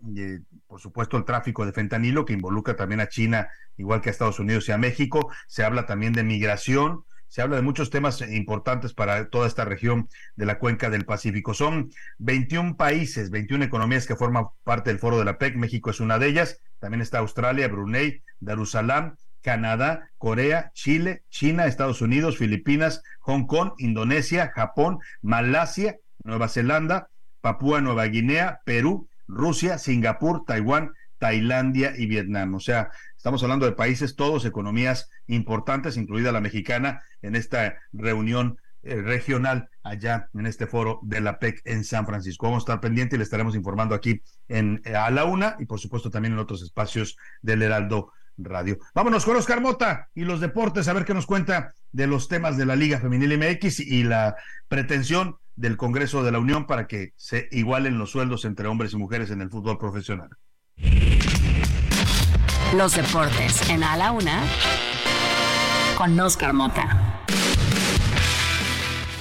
por supuesto, el tráfico de fentanilo que involucra también a China, igual que a Estados Unidos y a México. Se habla también de migración, se habla de muchos temas importantes para toda esta región de la cuenca del Pacífico. Son 21 países, 21 economías que forman parte del foro de la PEC. México es una de ellas. También está Australia, Brunei, Darussalam, Canadá, Corea, Chile, China, Estados Unidos, Filipinas, Hong Kong, Indonesia, Japón, Malasia, Nueva Zelanda, Papúa Nueva Guinea, Perú, Rusia, Singapur, Taiwán, Tailandia y Vietnam. O sea, estamos hablando de países, todos economías importantes, incluida la mexicana, en esta reunión eh, regional allá en este foro de la PEC en San Francisco. Vamos a estar pendientes y le estaremos informando aquí en, eh, a la una y por supuesto también en otros espacios del Heraldo Radio. Vámonos con Oscar Mota y los deportes, a ver qué nos cuenta de los temas de la Liga Femenil MX y la pretensión del Congreso de la Unión para que se igualen los sueldos entre hombres y mujeres en el fútbol profesional. Los deportes en A la Una con Oscar Mota.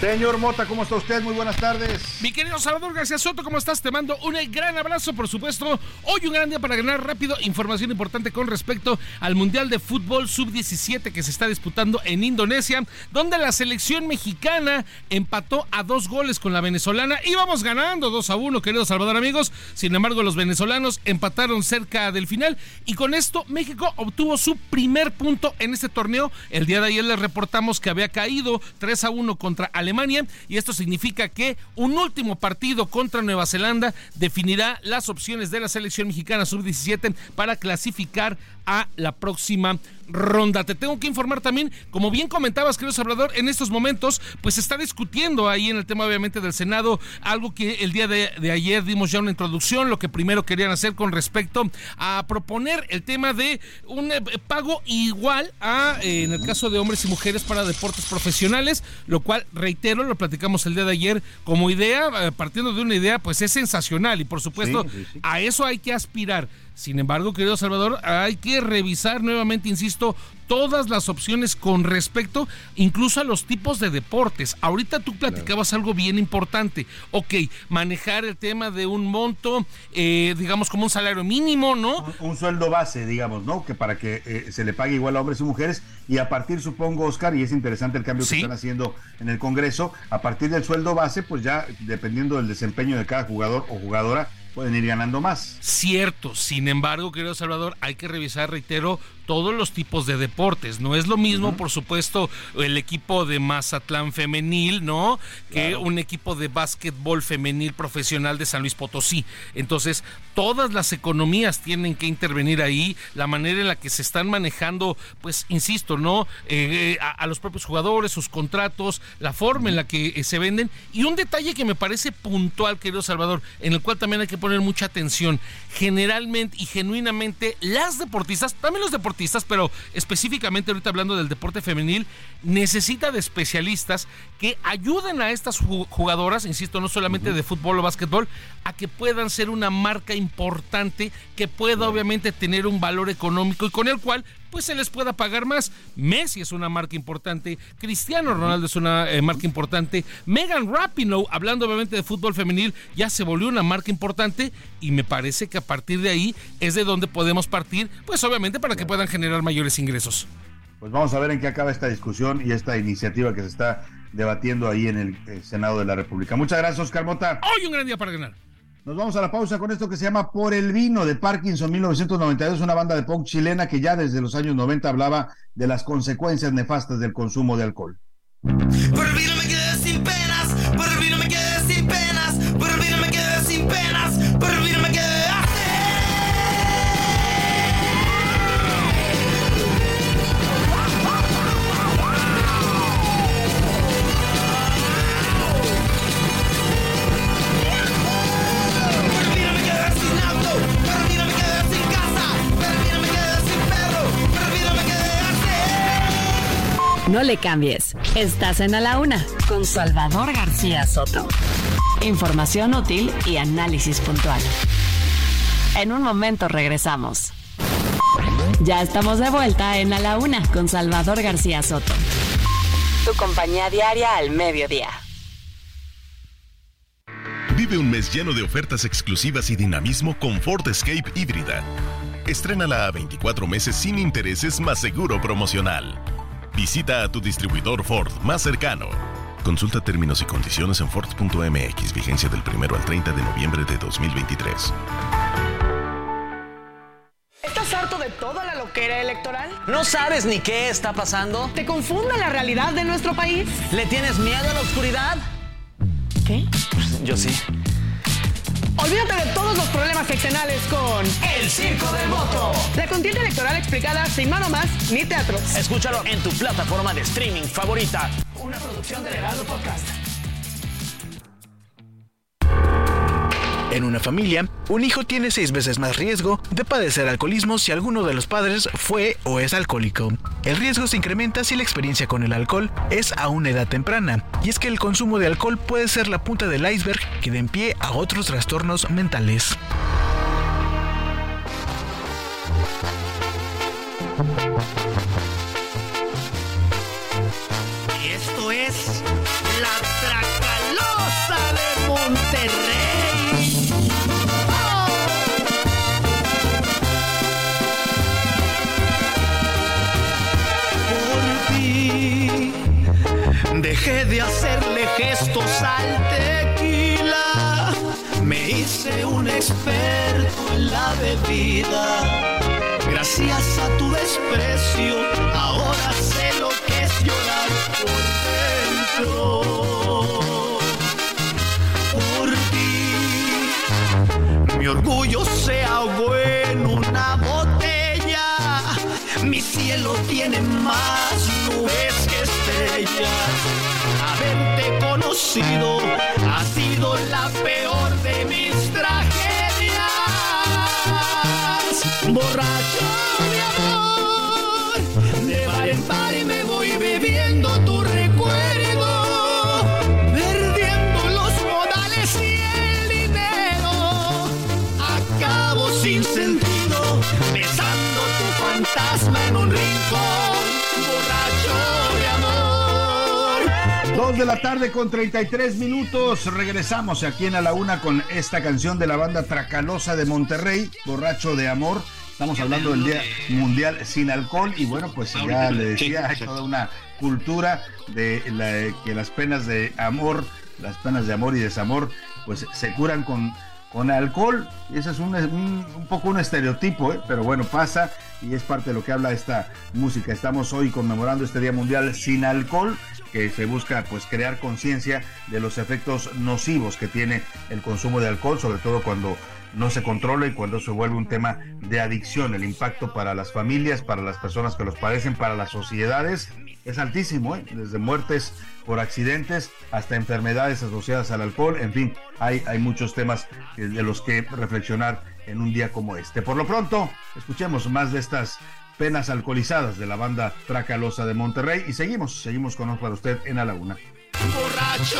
Señor Mota, ¿cómo está usted? Muy buenas tardes. Mi querido Salvador García Soto, ¿cómo estás? Te mando un gran abrazo, por supuesto. Hoy un gran día para ganar rápido. Información importante con respecto al Mundial de Fútbol Sub-17 que se está disputando en Indonesia, donde la selección mexicana empató a dos goles con la venezolana. Íbamos ganando 2 a 1, querido Salvador, amigos. Sin embargo, los venezolanos empataron cerca del final y con esto México obtuvo su primer punto en este torneo. El día de ayer les reportamos que había caído 3 a 1 contra Alemania Y esto significa que un último partido contra Nueva Zelanda definirá las opciones de la selección mexicana sub-17 para clasificar a la próxima ronda. Te tengo que informar también, como bien comentabas, querido Salvador, en estos momentos, pues se está discutiendo ahí en el tema, obviamente, del Senado, algo que el día de, ayer dimos ya una introducción, lo que primero querían hacer con respecto a proponer el tema de un eh, pago igual a, eh, en el caso de hombres y mujeres para deportes profesionales, lo cual, reitero, lo platicamos el día de ayer como idea, eh, partiendo de una idea, pues es sensacional y por supuesto, a eso hay que aspirar. Sin embargo, querido Salvador, hay que revisar nuevamente, insisto, todas las opciones con respecto incluso a los tipos de deportes. Ahorita tú platicabas algo bien importante. Ok, manejar el tema de un monto, eh, digamos como un salario mínimo, ¿no? Un, sueldo base, digamos, ¿no? Que para que eh, se le pague igual a hombres y mujeres. Y a partir, supongo, Oscar, y es interesante el cambio que están haciendo en el Congreso, a partir del sueldo base, pues ya dependiendo del desempeño de cada jugador o jugadora, pueden ir ganando más. Cierto, sin embargo, querido Salvador, hay que revisar, reitero, todos los tipos de deportes. No es lo mismo, por supuesto, el equipo de Mazatlán femenil, ¿no? Que un equipo de básquetbol femenil profesional de San Luis Potosí. Entonces, todas las economías tienen que intervenir ahí, la manera en la que se están manejando, pues, insisto, ¿no? Eh, a, los propios jugadores, sus contratos, la forma en la que eh, se venden. Y un detalle que me parece puntual, querido Salvador, en el cual también hay que poner mucha atención. Generalmente y genuinamente las deportistas, también los deportistas, pero específicamente ahorita hablando del deporte femenil, necesita de especialistas que ayuden a estas jugadoras, insisto, no solamente de fútbol o básquetbol, a que puedan ser una marca importante que pueda obviamente tener un valor económico y con el cual pues se les pueda pagar más. Messi es una marca importante, Cristiano Ronaldo es una eh, marca importante, Megan Rapinoe, hablando obviamente de fútbol femenil, ya se volvió una marca importante y me parece que a partir de ahí es de donde podemos partir, pues obviamente para que puedan generar mayores ingresos. Pues vamos a ver en qué acaba esta discusión y esta iniciativa que se está debatiendo ahí en el eh, Senado de la República. Muchas gracias, Oscar Mota. Hoy un gran día para ganar. Nos vamos a la pausa con esto que se llama Por el Vino de Parkinson 1992, una banda de punk chilena que ya desde los años 90 hablaba de las consecuencias nefastas del consumo de alcohol. Por el vino me quedé sin penas, por el vino me quedé sin penas, por el vino me quedé sin penas, por el vino No le cambies. Estás en A la Una con Salvador García Soto. Información útil y análisis puntual. En un momento regresamos. Ya estamos de vuelta en A la Una con Salvador García Soto. Tu compañía diaria al mediodía. Vive un mes lleno de ofertas exclusivas y dinamismo con Ford Escape híbrida. Estrénala a 24 meses sin intereses más seguro promocional. Visita a tu distribuidor Ford más cercano. Consulta términos y condiciones en Ford.mx, vigencia del 1 al 30 de noviembre de 2023. ¿Estás harto de toda la loquera electoral? ¿No sabes ni qué está pasando? ¿Te confunde la realidad de nuestro país? ¿Le tienes miedo a la oscuridad? ¿Qué? Pues, yo sí. Olvídate de todos los problemas seccionales con El Circo del Voto. La contienda electoral explicada sin mano más ni teatros. Escúchalo en tu plataforma de streaming favorita. Una producción de Heraldo Podcast. En una familia, un hijo tiene seis veces más riesgo de padecer alcoholismo si alguno de los padres fue o es alcohólico. El riesgo se incrementa si la experiencia con el alcohol es a una edad temprana, y es que el consumo de alcohol puede ser la punta del iceberg que da en pie a otros trastornos mentales. Y esto es la Tracalosa de Monterrey. De hacerle gestos al tequila. Me hice un experto en la bebida. Gracias a tu desprecio, ahora sé lo que es llorar por dentro. Por ti, mi orgullo se ahogó en una botella. Mi cielo tiene más nubes que estrellas. Ha sido la peor de mis tragedias. Borracho de la tarde con 33 minutos. Regresamos aquí en A la Una con esta canción de la banda Tracalosa de Monterrey, Borracho de Amor. Estamos hablando del Día Mundial sin Alcohol y bueno, pues ya le decía, hay toda una cultura de la- que las penas de amor, las penas de amor y desamor, pues se curan con, con alcohol. Ese es un, un- un poco un estereotipo, ¿eh? pero bueno, pasa y es parte de lo que habla esta música. Estamos hoy conmemorando este Día Mundial sin Alcohol que se busca pues crear conciencia de los efectos nocivos que tiene el consumo de alcohol, sobre todo cuando no se controla y cuando se vuelve un tema de adicción, el impacto para las familias, para las personas que los padecen, para las sociedades es altísimo, ¿eh? desde muertes por accidentes hasta enfermedades asociadas al alcohol, en fin, hay, hay muchos temas de los que reflexionar en un día como este. Por lo pronto, escuchemos más de estas penas alcoholizadas de la banda Tracalosa de Monterrey y seguimos, seguimos con para usted en la Una. Borracho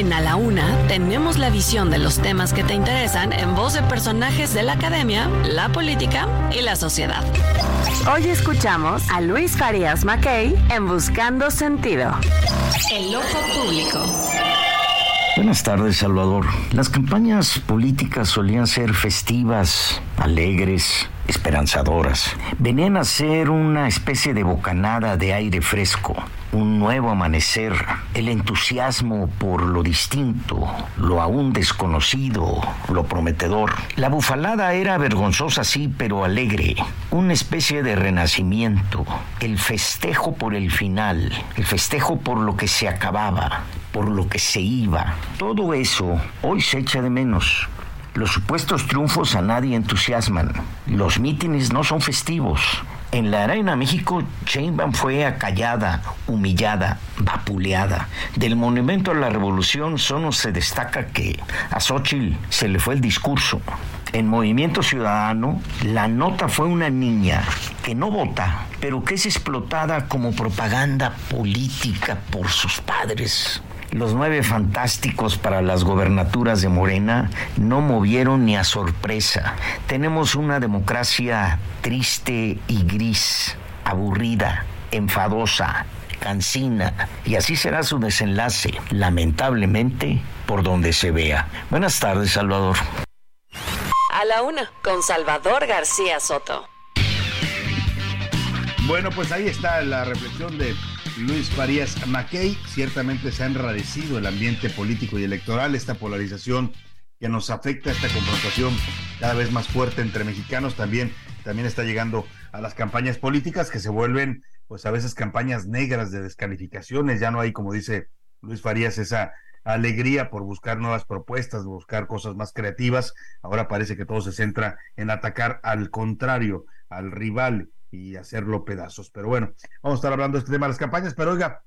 En A la Una tenemos la visión de los temas que te interesan en voz de personajes de la academia, la política y la sociedad. Hoy escuchamos a Luis Farías Mackey en Buscando Sentido. El ojo público. Buenas tardes, Salvador. Las campañas políticas solían ser festivas, alegres, esperanzadoras. Venían a ser una especie de bocanada de aire fresco, un nuevo amanecer, el entusiasmo por lo distinto, lo aún desconocido, lo prometedor. La bufalada era vergonzosa, sí, pero alegre, una especie de renacimiento, el festejo por el final, el festejo por lo que se acababa, por lo que se iba. Todo eso hoy se echa de menos. Los supuestos triunfos a nadie entusiasman. Los mítines no son festivos. En la Arena México, Sheinbaum fue acallada, humillada, vapuleada. Del Monumento a la Revolución solo se destaca que a Xochitl se le fue el discurso. En Movimiento Ciudadano, la nota fue una niña que no vota, pero que es explotada como propaganda política por sus padres. Los nueve fantásticos para las gobernaturas de Morena no movieron ni a sorpresa. Tenemos una democracia triste y gris, aburrida, enfadosa, cansina, y así será su desenlace, lamentablemente, por donde se vea. Buenas tardes, Salvador. A la una, con Salvador García Soto. Bueno, pues ahí está la reflexión de Luis Farías Mackey. Ciertamente se ha enradecido el ambiente político y electoral, esta polarización que nos afecta, esta confrontación cada vez más fuerte entre mexicanos, también, también está llegando a las campañas políticas que se vuelven, pues a veces campañas negras de descalificaciones, ya no hay, como dice Luis Farías, esa alegría por buscar nuevas propuestas, buscar cosas más creativas. Ahora parece que todo se centra en atacar al contrario, al rival, y hacerlo pedazos. Pero bueno, vamos a estar hablando de este tema de las campañas, pero oiga,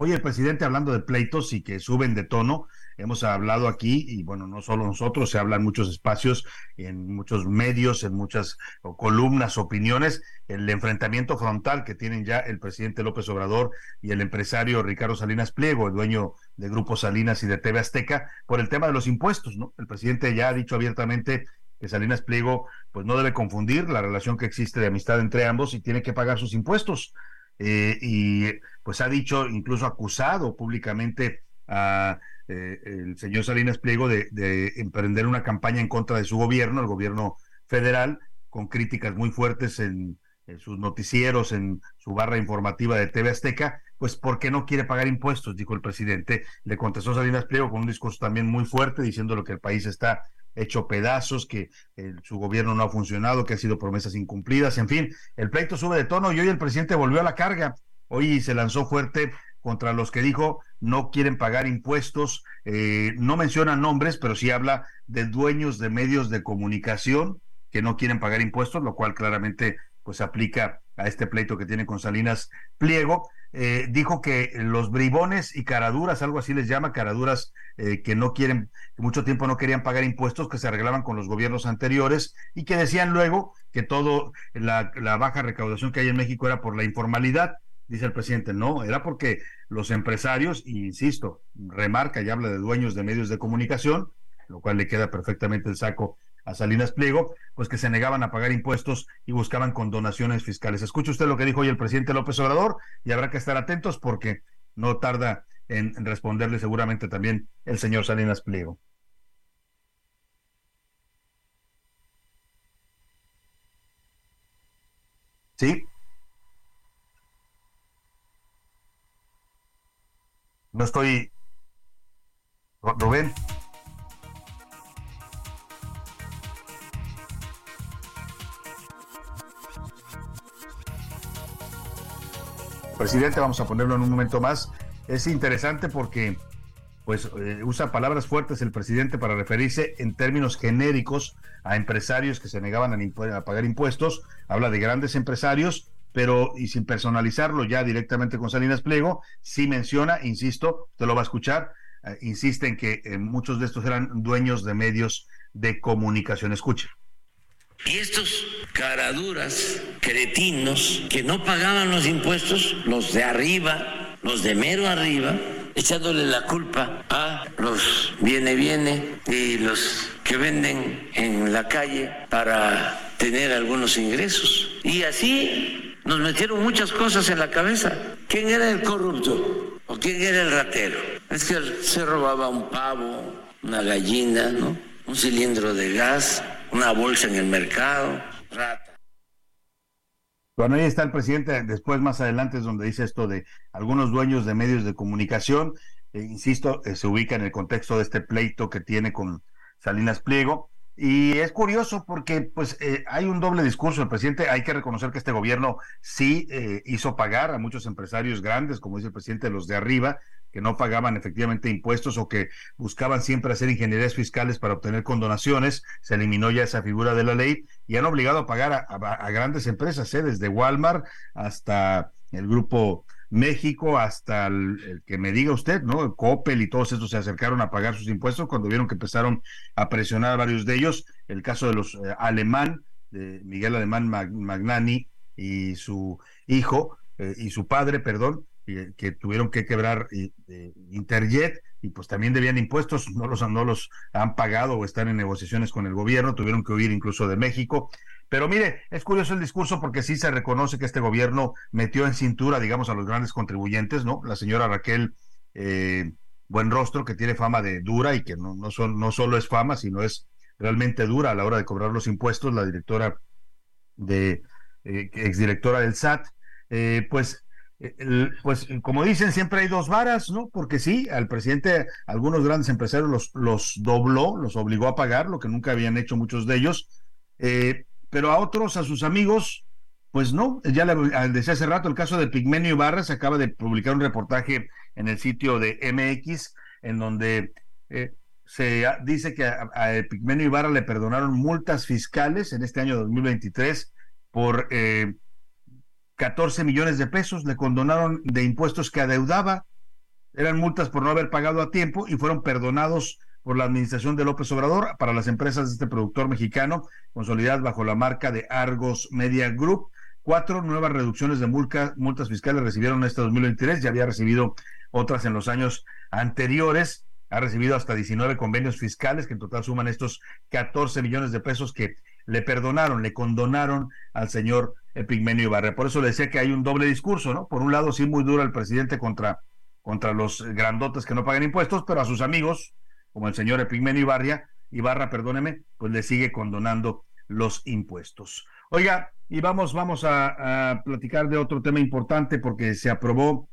hoy el presidente hablando de pleitos y que suben de tono, hemos hablado aquí, y bueno, no solo nosotros, se habla en muchos espacios, en muchos medios, en muchas columnas, opiniones, el enfrentamiento frontal que tienen ya el presidente López Obrador y el empresario Ricardo Salinas Pliego, el dueño de Grupo Salinas y de TV Azteca, por el tema de los impuestos, ¿no? El presidente ya ha dicho abiertamente que Salinas Pliego pues no debe confundir la relación que existe de amistad entre ambos y tiene que pagar sus impuestos. Eh, y pues ha dicho, incluso acusado públicamente a eh, señor Salinas Pliego de, de, emprender una campaña en contra de su gobierno, el gobierno federal, con críticas muy fuertes en, en sus noticieros, en su barra informativa de TV Azteca, pues porque no quiere pagar impuestos, dijo el presidente. Le contestó Salinas Pliego con un discurso también muy fuerte, diciendo lo que el país está hecho pedazos, que eh, su gobierno no ha funcionado, que ha sido promesas incumplidas, en fin, el pleito sube de tono y hoy el presidente volvió a la carga, hoy se lanzó fuerte contra los que dijo no quieren pagar impuestos, eh, no menciona nombres, pero sí habla de dueños de medios de comunicación que no quieren pagar impuestos, lo cual claramente pues aplica a este pleito que tiene con Salinas Pliego. Eh, dijo que los bribones y caraduras, algo así les llama, caraduras eh, que no quieren, que mucho tiempo no querían pagar impuestos, que se arreglaban con los gobiernos anteriores y que decían luego que todo la, baja recaudación que hay en México era por la informalidad. Dice el presidente, no, era porque los empresarios, insisto, remarca y habla de dueños de medios de comunicación, lo cual le queda perfectamente el saco a Salinas Pliego, pues que se negaban a pagar impuestos y buscaban condonaciones fiscales. Escuche usted lo que dijo hoy el presidente López Obrador y habrá que estar atentos porque no tarda en responderle seguramente también el señor Salinas Pliego. ¿Sí? No estoy... Rubén. Presidente, vamos a ponerlo en un momento más. Es interesante porque pues eh, usa palabras fuertes el presidente para referirse en términos genéricos a empresarios que se negaban a, pagar impuestos, habla de grandes empresarios, pero y sin personalizarlo ya directamente con Salinas Pliego, sí menciona, insisto, te lo va a escuchar, eh, insiste en que eh, muchos de estos eran dueños de medios de comunicación. Escuche. Y estos caraduras, cretinos, que no pagaban los impuestos, los de arriba, los de mero arriba, echándole la culpa a los viene viene y los que venden en la calle para tener algunos ingresos. Y así nos metieron muchas cosas en la cabeza. ¿Quién era el corrupto? ¿O quién era el ratero? Es que se robaba un pavo, una gallina, ¿no? Un cilindro de gas, una bolsa en el mercado. Bueno, ahí está el presidente, después más adelante es donde dice esto de algunos dueños de medios de comunicación, eh, insisto, eh, se ubica en el contexto de este pleito que tiene con Salinas Pliego. Y es curioso porque pues eh, hay un doble discurso del presidente. Hay que reconocer que este gobierno sí hizo pagar a muchos empresarios grandes, como dice el presidente, los de arriba, que no pagaban efectivamente impuestos o que buscaban siempre hacer ingenierías fiscales para obtener condonaciones, se eliminó ya esa figura de la ley y han obligado a pagar a, grandes empresas, ¿eh? desde Walmart hasta el grupo México, hasta el, que me diga usted, ¿no? Coppel y todos estos se acercaron a pagar sus impuestos cuando vieron que empezaron a presionar a varios de ellos. El caso de los eh, Alemán, de Miguel Alemán Magnani y su hijo, eh, y su padre, perdón, que, tuvieron que quebrar Interjet y pues también debían impuestos, no los, no los han pagado o están en negociaciones con el gobierno, tuvieron que huir incluso de México. Pero mire, es curioso el discurso porque sí se reconoce que este gobierno metió en cintura, digamos, a los grandes contribuyentes, ¿no? La señora Raquel eh, Buenrostro, que tiene fama de dura y que no, no, son, no solo es fama, sino es realmente dura a la hora de cobrar los impuestos, la directora de, eh, exdirectora del SAT, eh, pues pues como dicen, siempre hay dos varas, ¿no? Porque sí, al presidente, algunos grandes empresarios los, los dobló, los obligó a pagar, lo que nunca habían hecho muchos de ellos, eh, pero a otros, a sus amigos, pues no, ya le decía hace rato, el caso de Pigmenio Ibarra, se acaba de publicar un reportaje en el sitio de MX, en donde eh, se dice que a, a, Pigmenio Ibarra le perdonaron multas fiscales en este año 2023 por... Eh, 14 millones de pesos, le condonaron de impuestos que adeudaba, eran multas por no haber pagado a tiempo y fueron perdonados por la administración de López Obrador para las empresas de este productor mexicano, consolidadas bajo la marca de Argos Media Group. Cuatro nuevas reducciones de multas fiscales recibieron este 2023, ya había recibido otras en los años anteriores, ha recibido hasta 19 convenios fiscales que en total suman estos 14 millones de pesos que le perdonaron, le condonaron al señor Epigmenio Ibarra. Por eso le decía que hay un doble discurso, ¿no? Por un lado, sí, muy duro el presidente contra, contra los grandotes que no pagan impuestos, pero a sus amigos, como el señor Epigmenio Ibarra, Ibarra, perdóneme, pues le sigue condonando los impuestos. Oiga, y vamos, vamos a, platicar de otro tema importante porque se aprobó,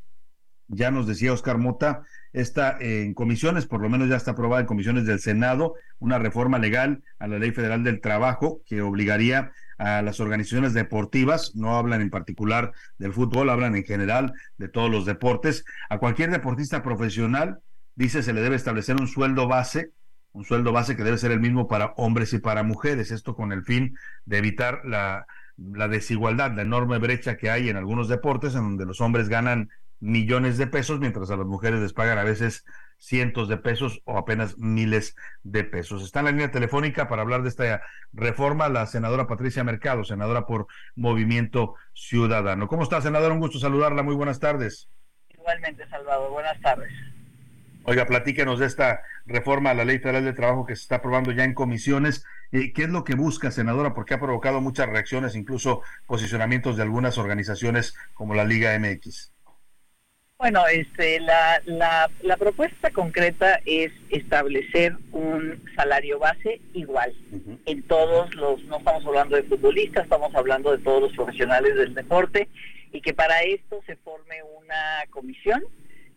ya nos decía Oscar Mota, está en comisiones, por lo menos ya está aprobada en comisiones del Senado, una reforma legal a la Ley Federal del Trabajo que obligaría a las organizaciones deportivas, no hablan en particular del fútbol, hablan en general de todos los deportes, a cualquier deportista profesional, dice, se le debe establecer un sueldo base, un sueldo base que debe ser el mismo para hombres y para mujeres, esto con el fin de evitar la, la desigualdad, la enorme brecha que hay en algunos deportes en donde los hombres ganan millones de pesos, mientras a las mujeres les pagan a veces cientos de pesos o apenas miles de pesos. Está en la línea telefónica para hablar de esta reforma la senadora Patricia Mercado, senadora por Movimiento Ciudadano. ¿Cómo está, senadora? Un gusto saludarla. Muy buenas tardes. Igualmente, Salvador. Buenas tardes. Oiga, platíquenos de esta reforma a la Ley Federal de Trabajo que se está aprobando ya en comisiones. Eh, ¿Qué es lo que busca, senadora? Porque ha provocado muchas reacciones, incluso posicionamientos de algunas organizaciones como la Liga MX. Bueno, este, la, la, la, propuesta concreta es establecer un salario base igual en todos los, no estamos hablando de futbolistas, estamos hablando de todos los profesionales del deporte y que para esto se forme una comisión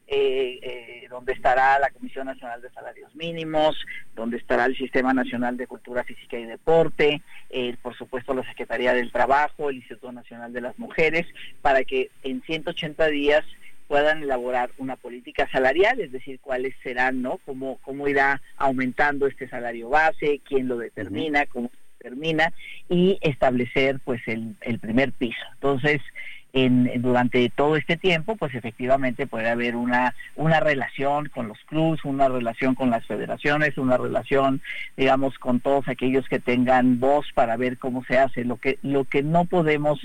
eh, eh, donde estará la Comisión Nacional de Salarios Mínimos, donde estará el Sistema Nacional de Cultura Física y Deporte, eh, por supuesto la Secretaría del Trabajo, el Instituto Nacional de las Mujeres, para que en 180 días puedan elaborar una política salarial, es decir, cuáles serán, ¿no? Cómo, cómo irá aumentando este salario base, quién lo determina, cómo se determina, y establecer pues el, el primer piso. Entonces, en, durante todo este tiempo, pues efectivamente puede haber una, una relación con los clubes, una relación con las federaciones, una relación, digamos, con todos aquellos que tengan voz para ver cómo se hace. Lo que, lo que no podemos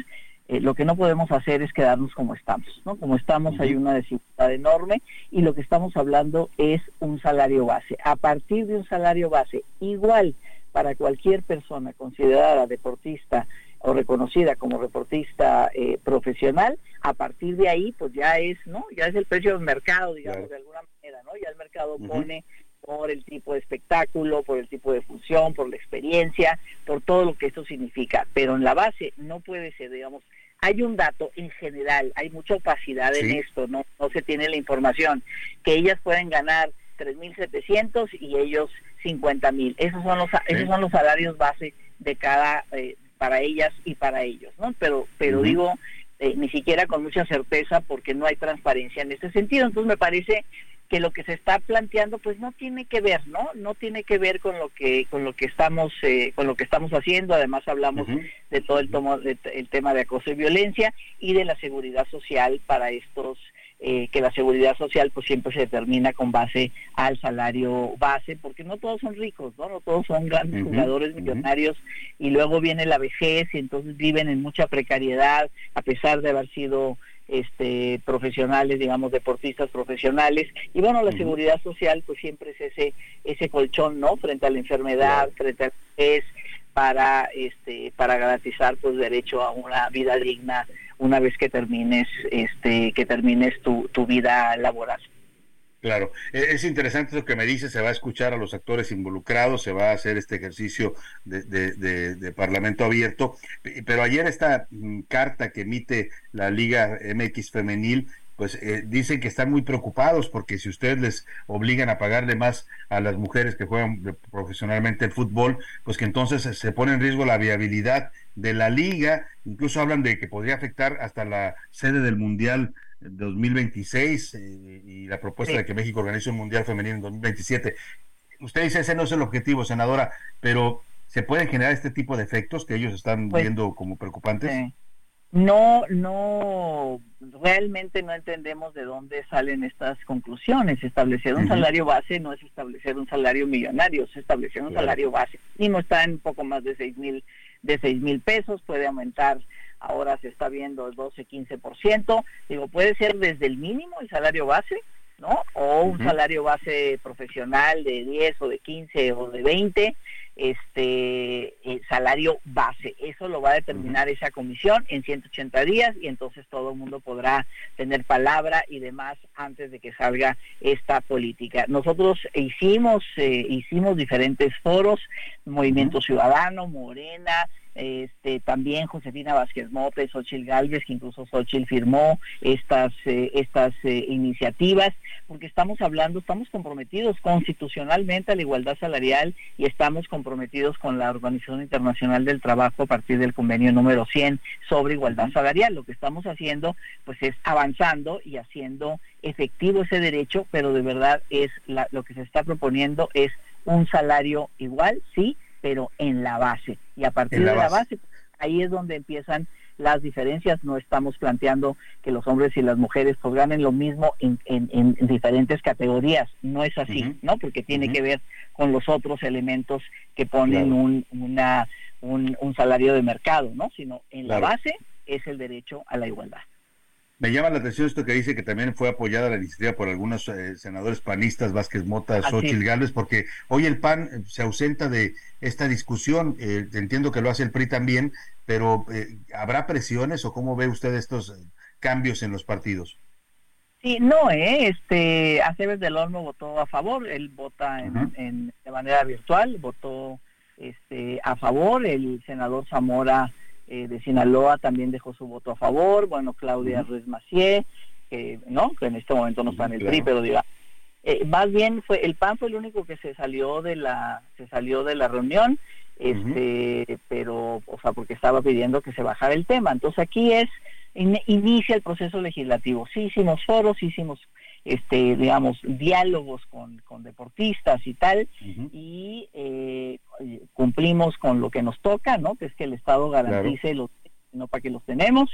eh, lo que no podemos hacer es quedarnos como estamos, ¿no? Como estamos hay una desigualdad enorme y lo que estamos hablando es un salario base. A partir de un salario base igual para cualquier persona considerada deportista o reconocida como reportista eh, profesional, a partir de ahí pues ya es, ¿no? Ya es el precio del mercado, digamos, de alguna manera, ¿no? Ya el mercado pone por el tipo de espectáculo, por el tipo de función, por la experiencia, por todo lo que esto significa. Pero en la base no puede ser, digamos, hay un dato en general, hay mucha opacidad en esto, no, no se tiene la información, que ellas pueden ganar 3.700 y ellos 50.000. Esos son los esos son los salarios base de cada eh, para ellas y para ellos, ¿no? Pero, pero digo, eh, ni siquiera con mucha certeza porque no hay transparencia en ese sentido. Entonces me parece que lo que se está planteando pues no tiene que ver no no tiene que ver con lo que con lo que estamos eh, con lo que estamos haciendo. Además hablamos de todo el tomo el tema de acoso y violencia y de la seguridad social para estos eh, que la seguridad social pues siempre se determina con base al salario base, porque no todos son ricos, no, no todos son grandes jugadores millonarios. Y luego viene la vejez y entonces viven en mucha precariedad a pesar de haber sido este profesionales digamos deportistas profesionales. Y bueno la seguridad social pues siempre es ese ese colchón no frente a la enfermedad frente al es para este para garantizar pues derecho a una vida digna una vez que termines este que termines tu, tu vida laboral. Claro, e, es interesante lo que me dice, se va a escuchar a los actores involucrados, se va a hacer este ejercicio de, de, parlamento abierto, pero ayer esta mm, carta que emite la Liga MX Femenil pues eh, dicen que están muy preocupados porque si ustedes les obligan a pagarle más a las mujeres que juegan profesionalmente el fútbol, pues que entonces se pone en riesgo la viabilidad de la liga, incluso hablan de que podría afectar hasta la sede del Mundial 2026 eh, y la propuesta de que México organice un Mundial femenino en 2027. Usted dice ese no es el objetivo, senadora, pero ¿se pueden generar este tipo de efectos que ellos están pues, viendo como preocupantes? no, no, realmente no entendemos de dónde salen estas conclusiones. Establecer un salario base no es establecer un salario millonario, es establecer un salario base. Y no está en poco más de seis mil, de seis mil pesos, puede aumentar, ahora se está viendo el 12, 15%. Digo, puede ser desde el mínimo el salario base, ¿no? O un salario base profesional de 10 o de 15 o de 20 este eh, salario base. Eso lo va a determinar esa comisión en 180 días y entonces todo el mundo podrá tener palabra y demás antes de que salga esta política. Nosotros hicimos eh, hicimos diferentes foros, Movimiento Ciudadano, Morena, este, también Josefina Vázquez Mote, Xochil Gálvez, que incluso Xochil firmó estas, eh, estas eh, iniciativas, porque estamos hablando, estamos comprometidos constitucionalmente a la igualdad salarial y estamos comprometidos con la Organización Internacional del Trabajo a partir del convenio número 100 sobre igualdad salarial. Lo que estamos haciendo, pues es avanzando y haciendo efectivo ese derecho, pero de verdad es lo que se está proponiendo es un salario igual, sí, pero en la base. Y a partir de la base, ahí es donde empiezan las diferencias. No estamos planteando que los hombres y las mujeres pues ganen lo mismo en, en, diferentes categorías. No es así, ¿no? Porque tiene que ver con los otros elementos que ponen un, una, un, un, salario de mercado, ¿no? Sino en la base es el derecho a la igualdad. Me llama la atención esto que dice que también fue apoyada la iniciativa por algunos eh, senadores panistas, Vázquez Mota, Xochitl Gálvez, porque hoy el PAN eh, se ausenta de esta discusión. Eh, entiendo que lo hace el PRI también, pero ¿habrá presiones o cómo ve usted estos cambios en los partidos? Sí, no, eh, este, Aceves del Olmo votó a favor, él vota en, de manera virtual, votó este, a favor, el senador Zamora eh, de Sinaloa también dejó su voto a favor, bueno, Claudia Ruiz Macié, que no, que en este momento no está en el PRI, pero diga, eh, más bien fue el PAN fue el único que se salió de la se salió de la reunión, este, pero o sea, porque estaba pidiendo que se bajara el tema. Entonces aquí es inicia el proceso legislativo. Sí hicimos foros, hicimos este digamos diálogos con, con deportistas y tal y eh, cumplimos con lo que nos toca no que es que el estado garantice los no para que los tenemos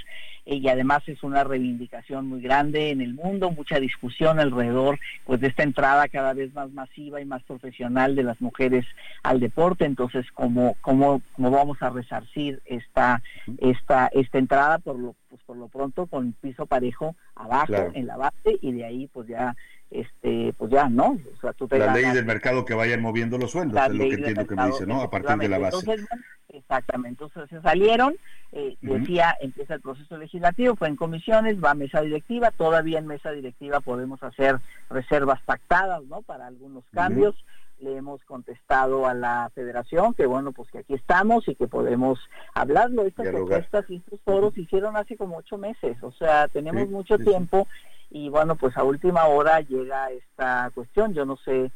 eh, y además es una reivindicación muy grande en el mundo, mucha discusión alrededor pues de esta entrada cada vez más masiva y más profesional de las mujeres al deporte, entonces cómo cómo, cómo vamos a resarcir esta esta esta entrada por lo pues por lo pronto con piso parejo abajo en la base y de ahí pues ya este pues ya no o sea, tú te la ley del mercado que vayan moviendo los sueldos es lo que entiendo que me dice no a partir de la base. Exactamente entonces se salieron eh, decía empieza el proceso legislativo fue en comisiones va a mesa directiva todavía en mesa directiva podemos hacer reservas pactadas no para algunos cambios. Le hemos contestado a la federación que bueno pues que aquí estamos y que podemos hablarlo. Estas propuestas y estos foros se hicieron hace como ocho meses o sea tenemos mucho tiempo y bueno, pues a última hora llega esta cuestión, yo no sé,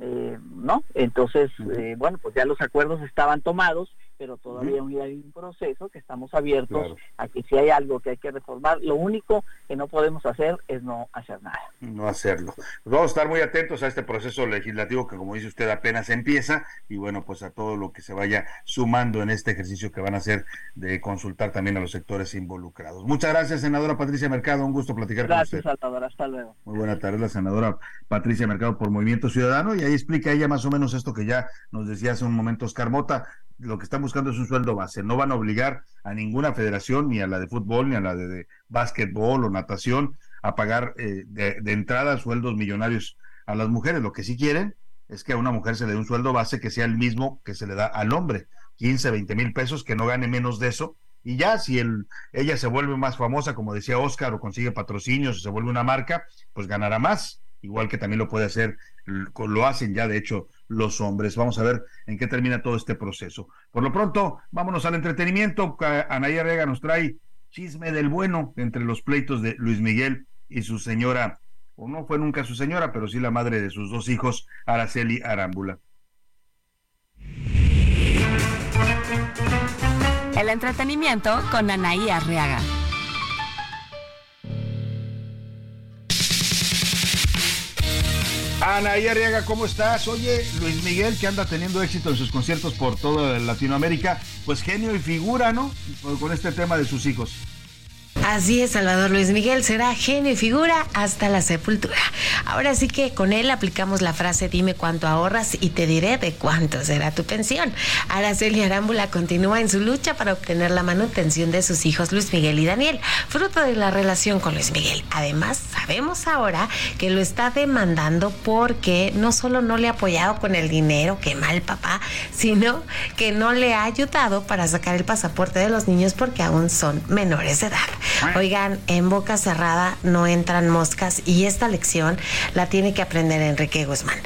eh, ¿no? Entonces, eh, bueno, pues ya los acuerdos estaban tomados pero todavía hay un proceso que estamos abiertos a que si hay algo que hay que reformar, lo único que no podemos hacer es no hacer nada. No hacerlo. Pues vamos a estar muy atentos a este proceso legislativo que, como dice usted, apenas empieza y bueno, pues a todo lo que se vaya sumando en este ejercicio que van a hacer de consultar también a los sectores involucrados. Muchas gracias, senadora Patricia Mercado. Un gusto platicar con usted. Gracias, Salvador. Hasta luego. Muy buena tarde, la senadora Patricia Mercado por Movimiento Ciudadano y ahí explica ella más o menos esto que ya nos decía hace un momento Oscar Mota lo que están buscando es un sueldo base. No van a obligar a ninguna federación, ni a la de fútbol, ni a la de, básquetbol o natación, a pagar eh, de, entrada sueldos millonarios a las mujeres. Lo que sí quieren es que a una mujer se le dé un sueldo base que sea el mismo que se le da al hombre, 15, 20 mil pesos, que no gane menos de eso. Y ya, si el, ella se vuelve más famosa, como decía Oscar, o consigue patrocinios, o se vuelve una marca, pues ganará más. Igual que también lo puede hacer, lo hacen ya, de hecho, los hombres. Vamos a ver en qué termina todo este proceso. Por lo pronto, vámonos al entretenimiento. Anaya Rega nos trae chisme del bueno entre los pleitos de Luis Miguel y su señora, o no fue nunca su señora, pero sí la madre de sus dos hijos, Araceli Arámbula. El entretenimiento con Anaí Arriaga. Ana y Arriaga, ¿cómo estás? Oye, Luis Miguel, que anda teniendo éxito en sus conciertos por toda Latinoamérica, pues genio y figura, ¿no? Con este tema de sus hijos. Así es, Salvador Luis Miguel será genio y figura hasta la sepultura. Ahora sí que con él aplicamos la frase dime cuánto ahorras y te diré de cuánto será tu pensión. Araceli Arámbula continúa en su lucha para obtener la manutención de sus hijos Luis Miguel y Daniel, fruto de la relación con Luis Miguel. Además, sabemos ahora que lo está demandando porque no solo no le ha apoyado con el dinero, que mal papá, sino que no le ha ayudado para sacar el pasaporte de los niños porque aún son menores de edad. Oigan, en boca cerrada no entran moscas y esta lección la tiene que aprender Enrique Guzmán.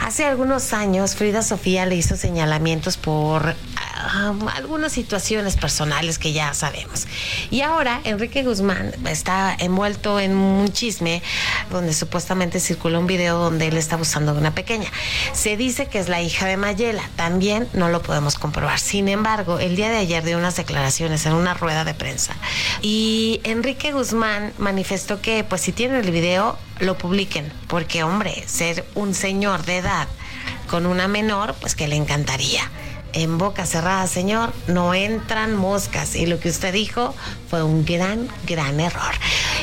Hace algunos años Frida Sofía le hizo señalamientos por ah, algunas situaciones personales que ya sabemos. Y ahora Enrique Guzmán está envuelto en un chisme donde supuestamente circula un video donde él está abusando de una pequeña. Se dice que es la hija de Mayela, también no lo podemos comprobar. Sin embargo, el día de ayer dio unas declaraciones en una rueda de prensa y Enrique Guzmán manifestó que pues si tienen el video lo publiquen, porque hombre, ser un señor de edad con una menor, pues que le encantaría en boca cerrada, señor, no entran moscas. Y lo que usted dijo fue un gran, gran error.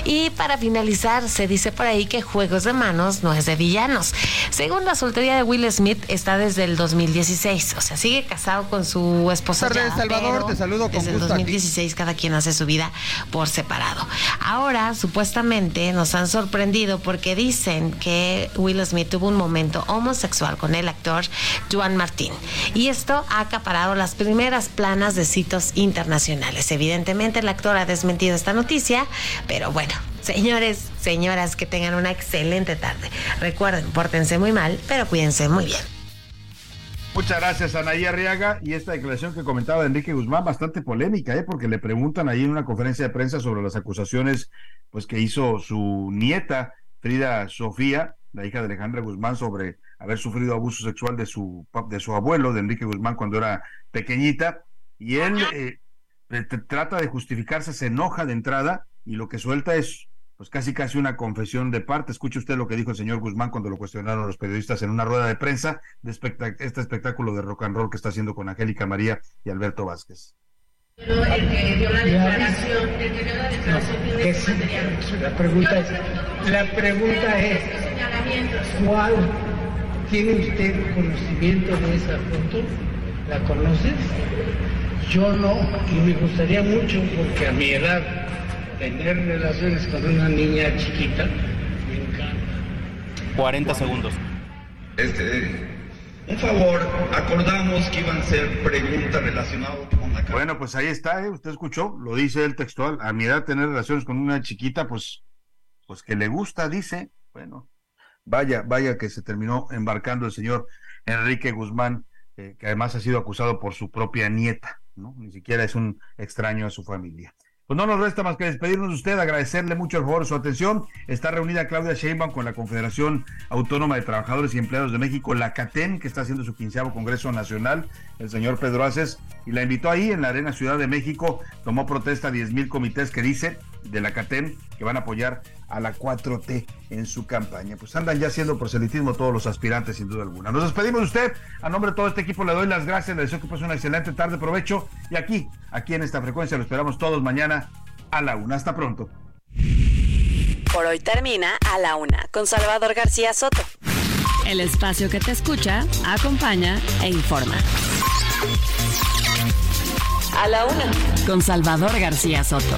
Y para finalizar, se dice por ahí que Juegos de Manos no es de villanos. Según la soltería de Will Smith, está desde el 2016. O sea, sigue casado con su esposa. Ya, Salvador, te saludo con Desde el 2016 cada quien hace su vida por separado. Ahora, supuestamente, nos han sorprendido porque dicen que Will Smith tuvo un momento homosexual con el actor Juan Martín. Y esto ha acaparado las primeras planas de sitios internacionales. Evidentemente el actor ha desmentido esta noticia, pero bueno, señores, señoras, que tengan una excelente tarde. Recuerden, pórtense muy mal, pero cuídense muy bien. Muchas gracias, Anaí Arriaga. Y esta declaración que comentaba de Enrique Guzmán, bastante polémica, ¿eh? porque le preguntan ahí en una conferencia de prensa sobre las acusaciones pues, que hizo su nieta, Frida Sofía, la hija de Alejandra Guzmán, sobre haber sufrido abuso sexual de su, de su abuelo, de Enrique Guzmán, cuando era pequeñita. Y él eh, trata de justificarse, se enoja de entrada y lo que suelta es pues casi casi una confesión de parte. Escuche usted lo que dijo el señor Guzmán cuando lo cuestionaron los periodistas en una rueda de prensa de este espectáculo de rock and roll que está haciendo con Angélica María y Alberto Vázquez. Pero el que dio la declaración, el que dio la declaración La pregunta es, la pregunta es, ¿cuál tiene usted conocimiento de esa foto? ¿La conoces? Yo no, y me gustaría mucho porque a mi edad tener relaciones con una niña chiquita, me encanta. 40 segundos. Este, un favor, acordamos que iban a ser preguntas relacionadas con la Bueno, pues ahí está, ¿eh? usted escuchó, lo dice el textual, a mi edad tener relaciones con una chiquita, pues, pues que le gusta, dice, bueno, vaya, vaya que se terminó embarcando el señor Enrique Guzmán, eh, que además ha sido acusado por su propia nieta, ¿no? Ni siquiera es un extraño a su familia. Pues no nos resta más que despedirnos de usted, agradecerle mucho el favor su atención. Está reunida Claudia Sheinbaum con la Confederación Autónoma de Trabajadores y Empleados de México, la CATEM, que está haciendo su quinceavo Congreso Nacional, el señor Pedro Aces, y la invitó ahí en la Arena Ciudad de México. Tomó protesta a 10 mil comités que dice de la CATEM que van a apoyar a la 4T en su campaña. Pues andan ya haciendo proselitismo todos los aspirantes, sin duda alguna. Nos despedimos de usted. A nombre de todo este equipo le doy las gracias, le deseo que pase una excelente tarde, provecho. Y aquí, aquí en esta frecuencia, lo esperamos todos mañana a la una. Hasta pronto. Por hoy termina a la una con Salvador García Soto. El espacio que te escucha, acompaña e informa. A la una con Salvador García Soto.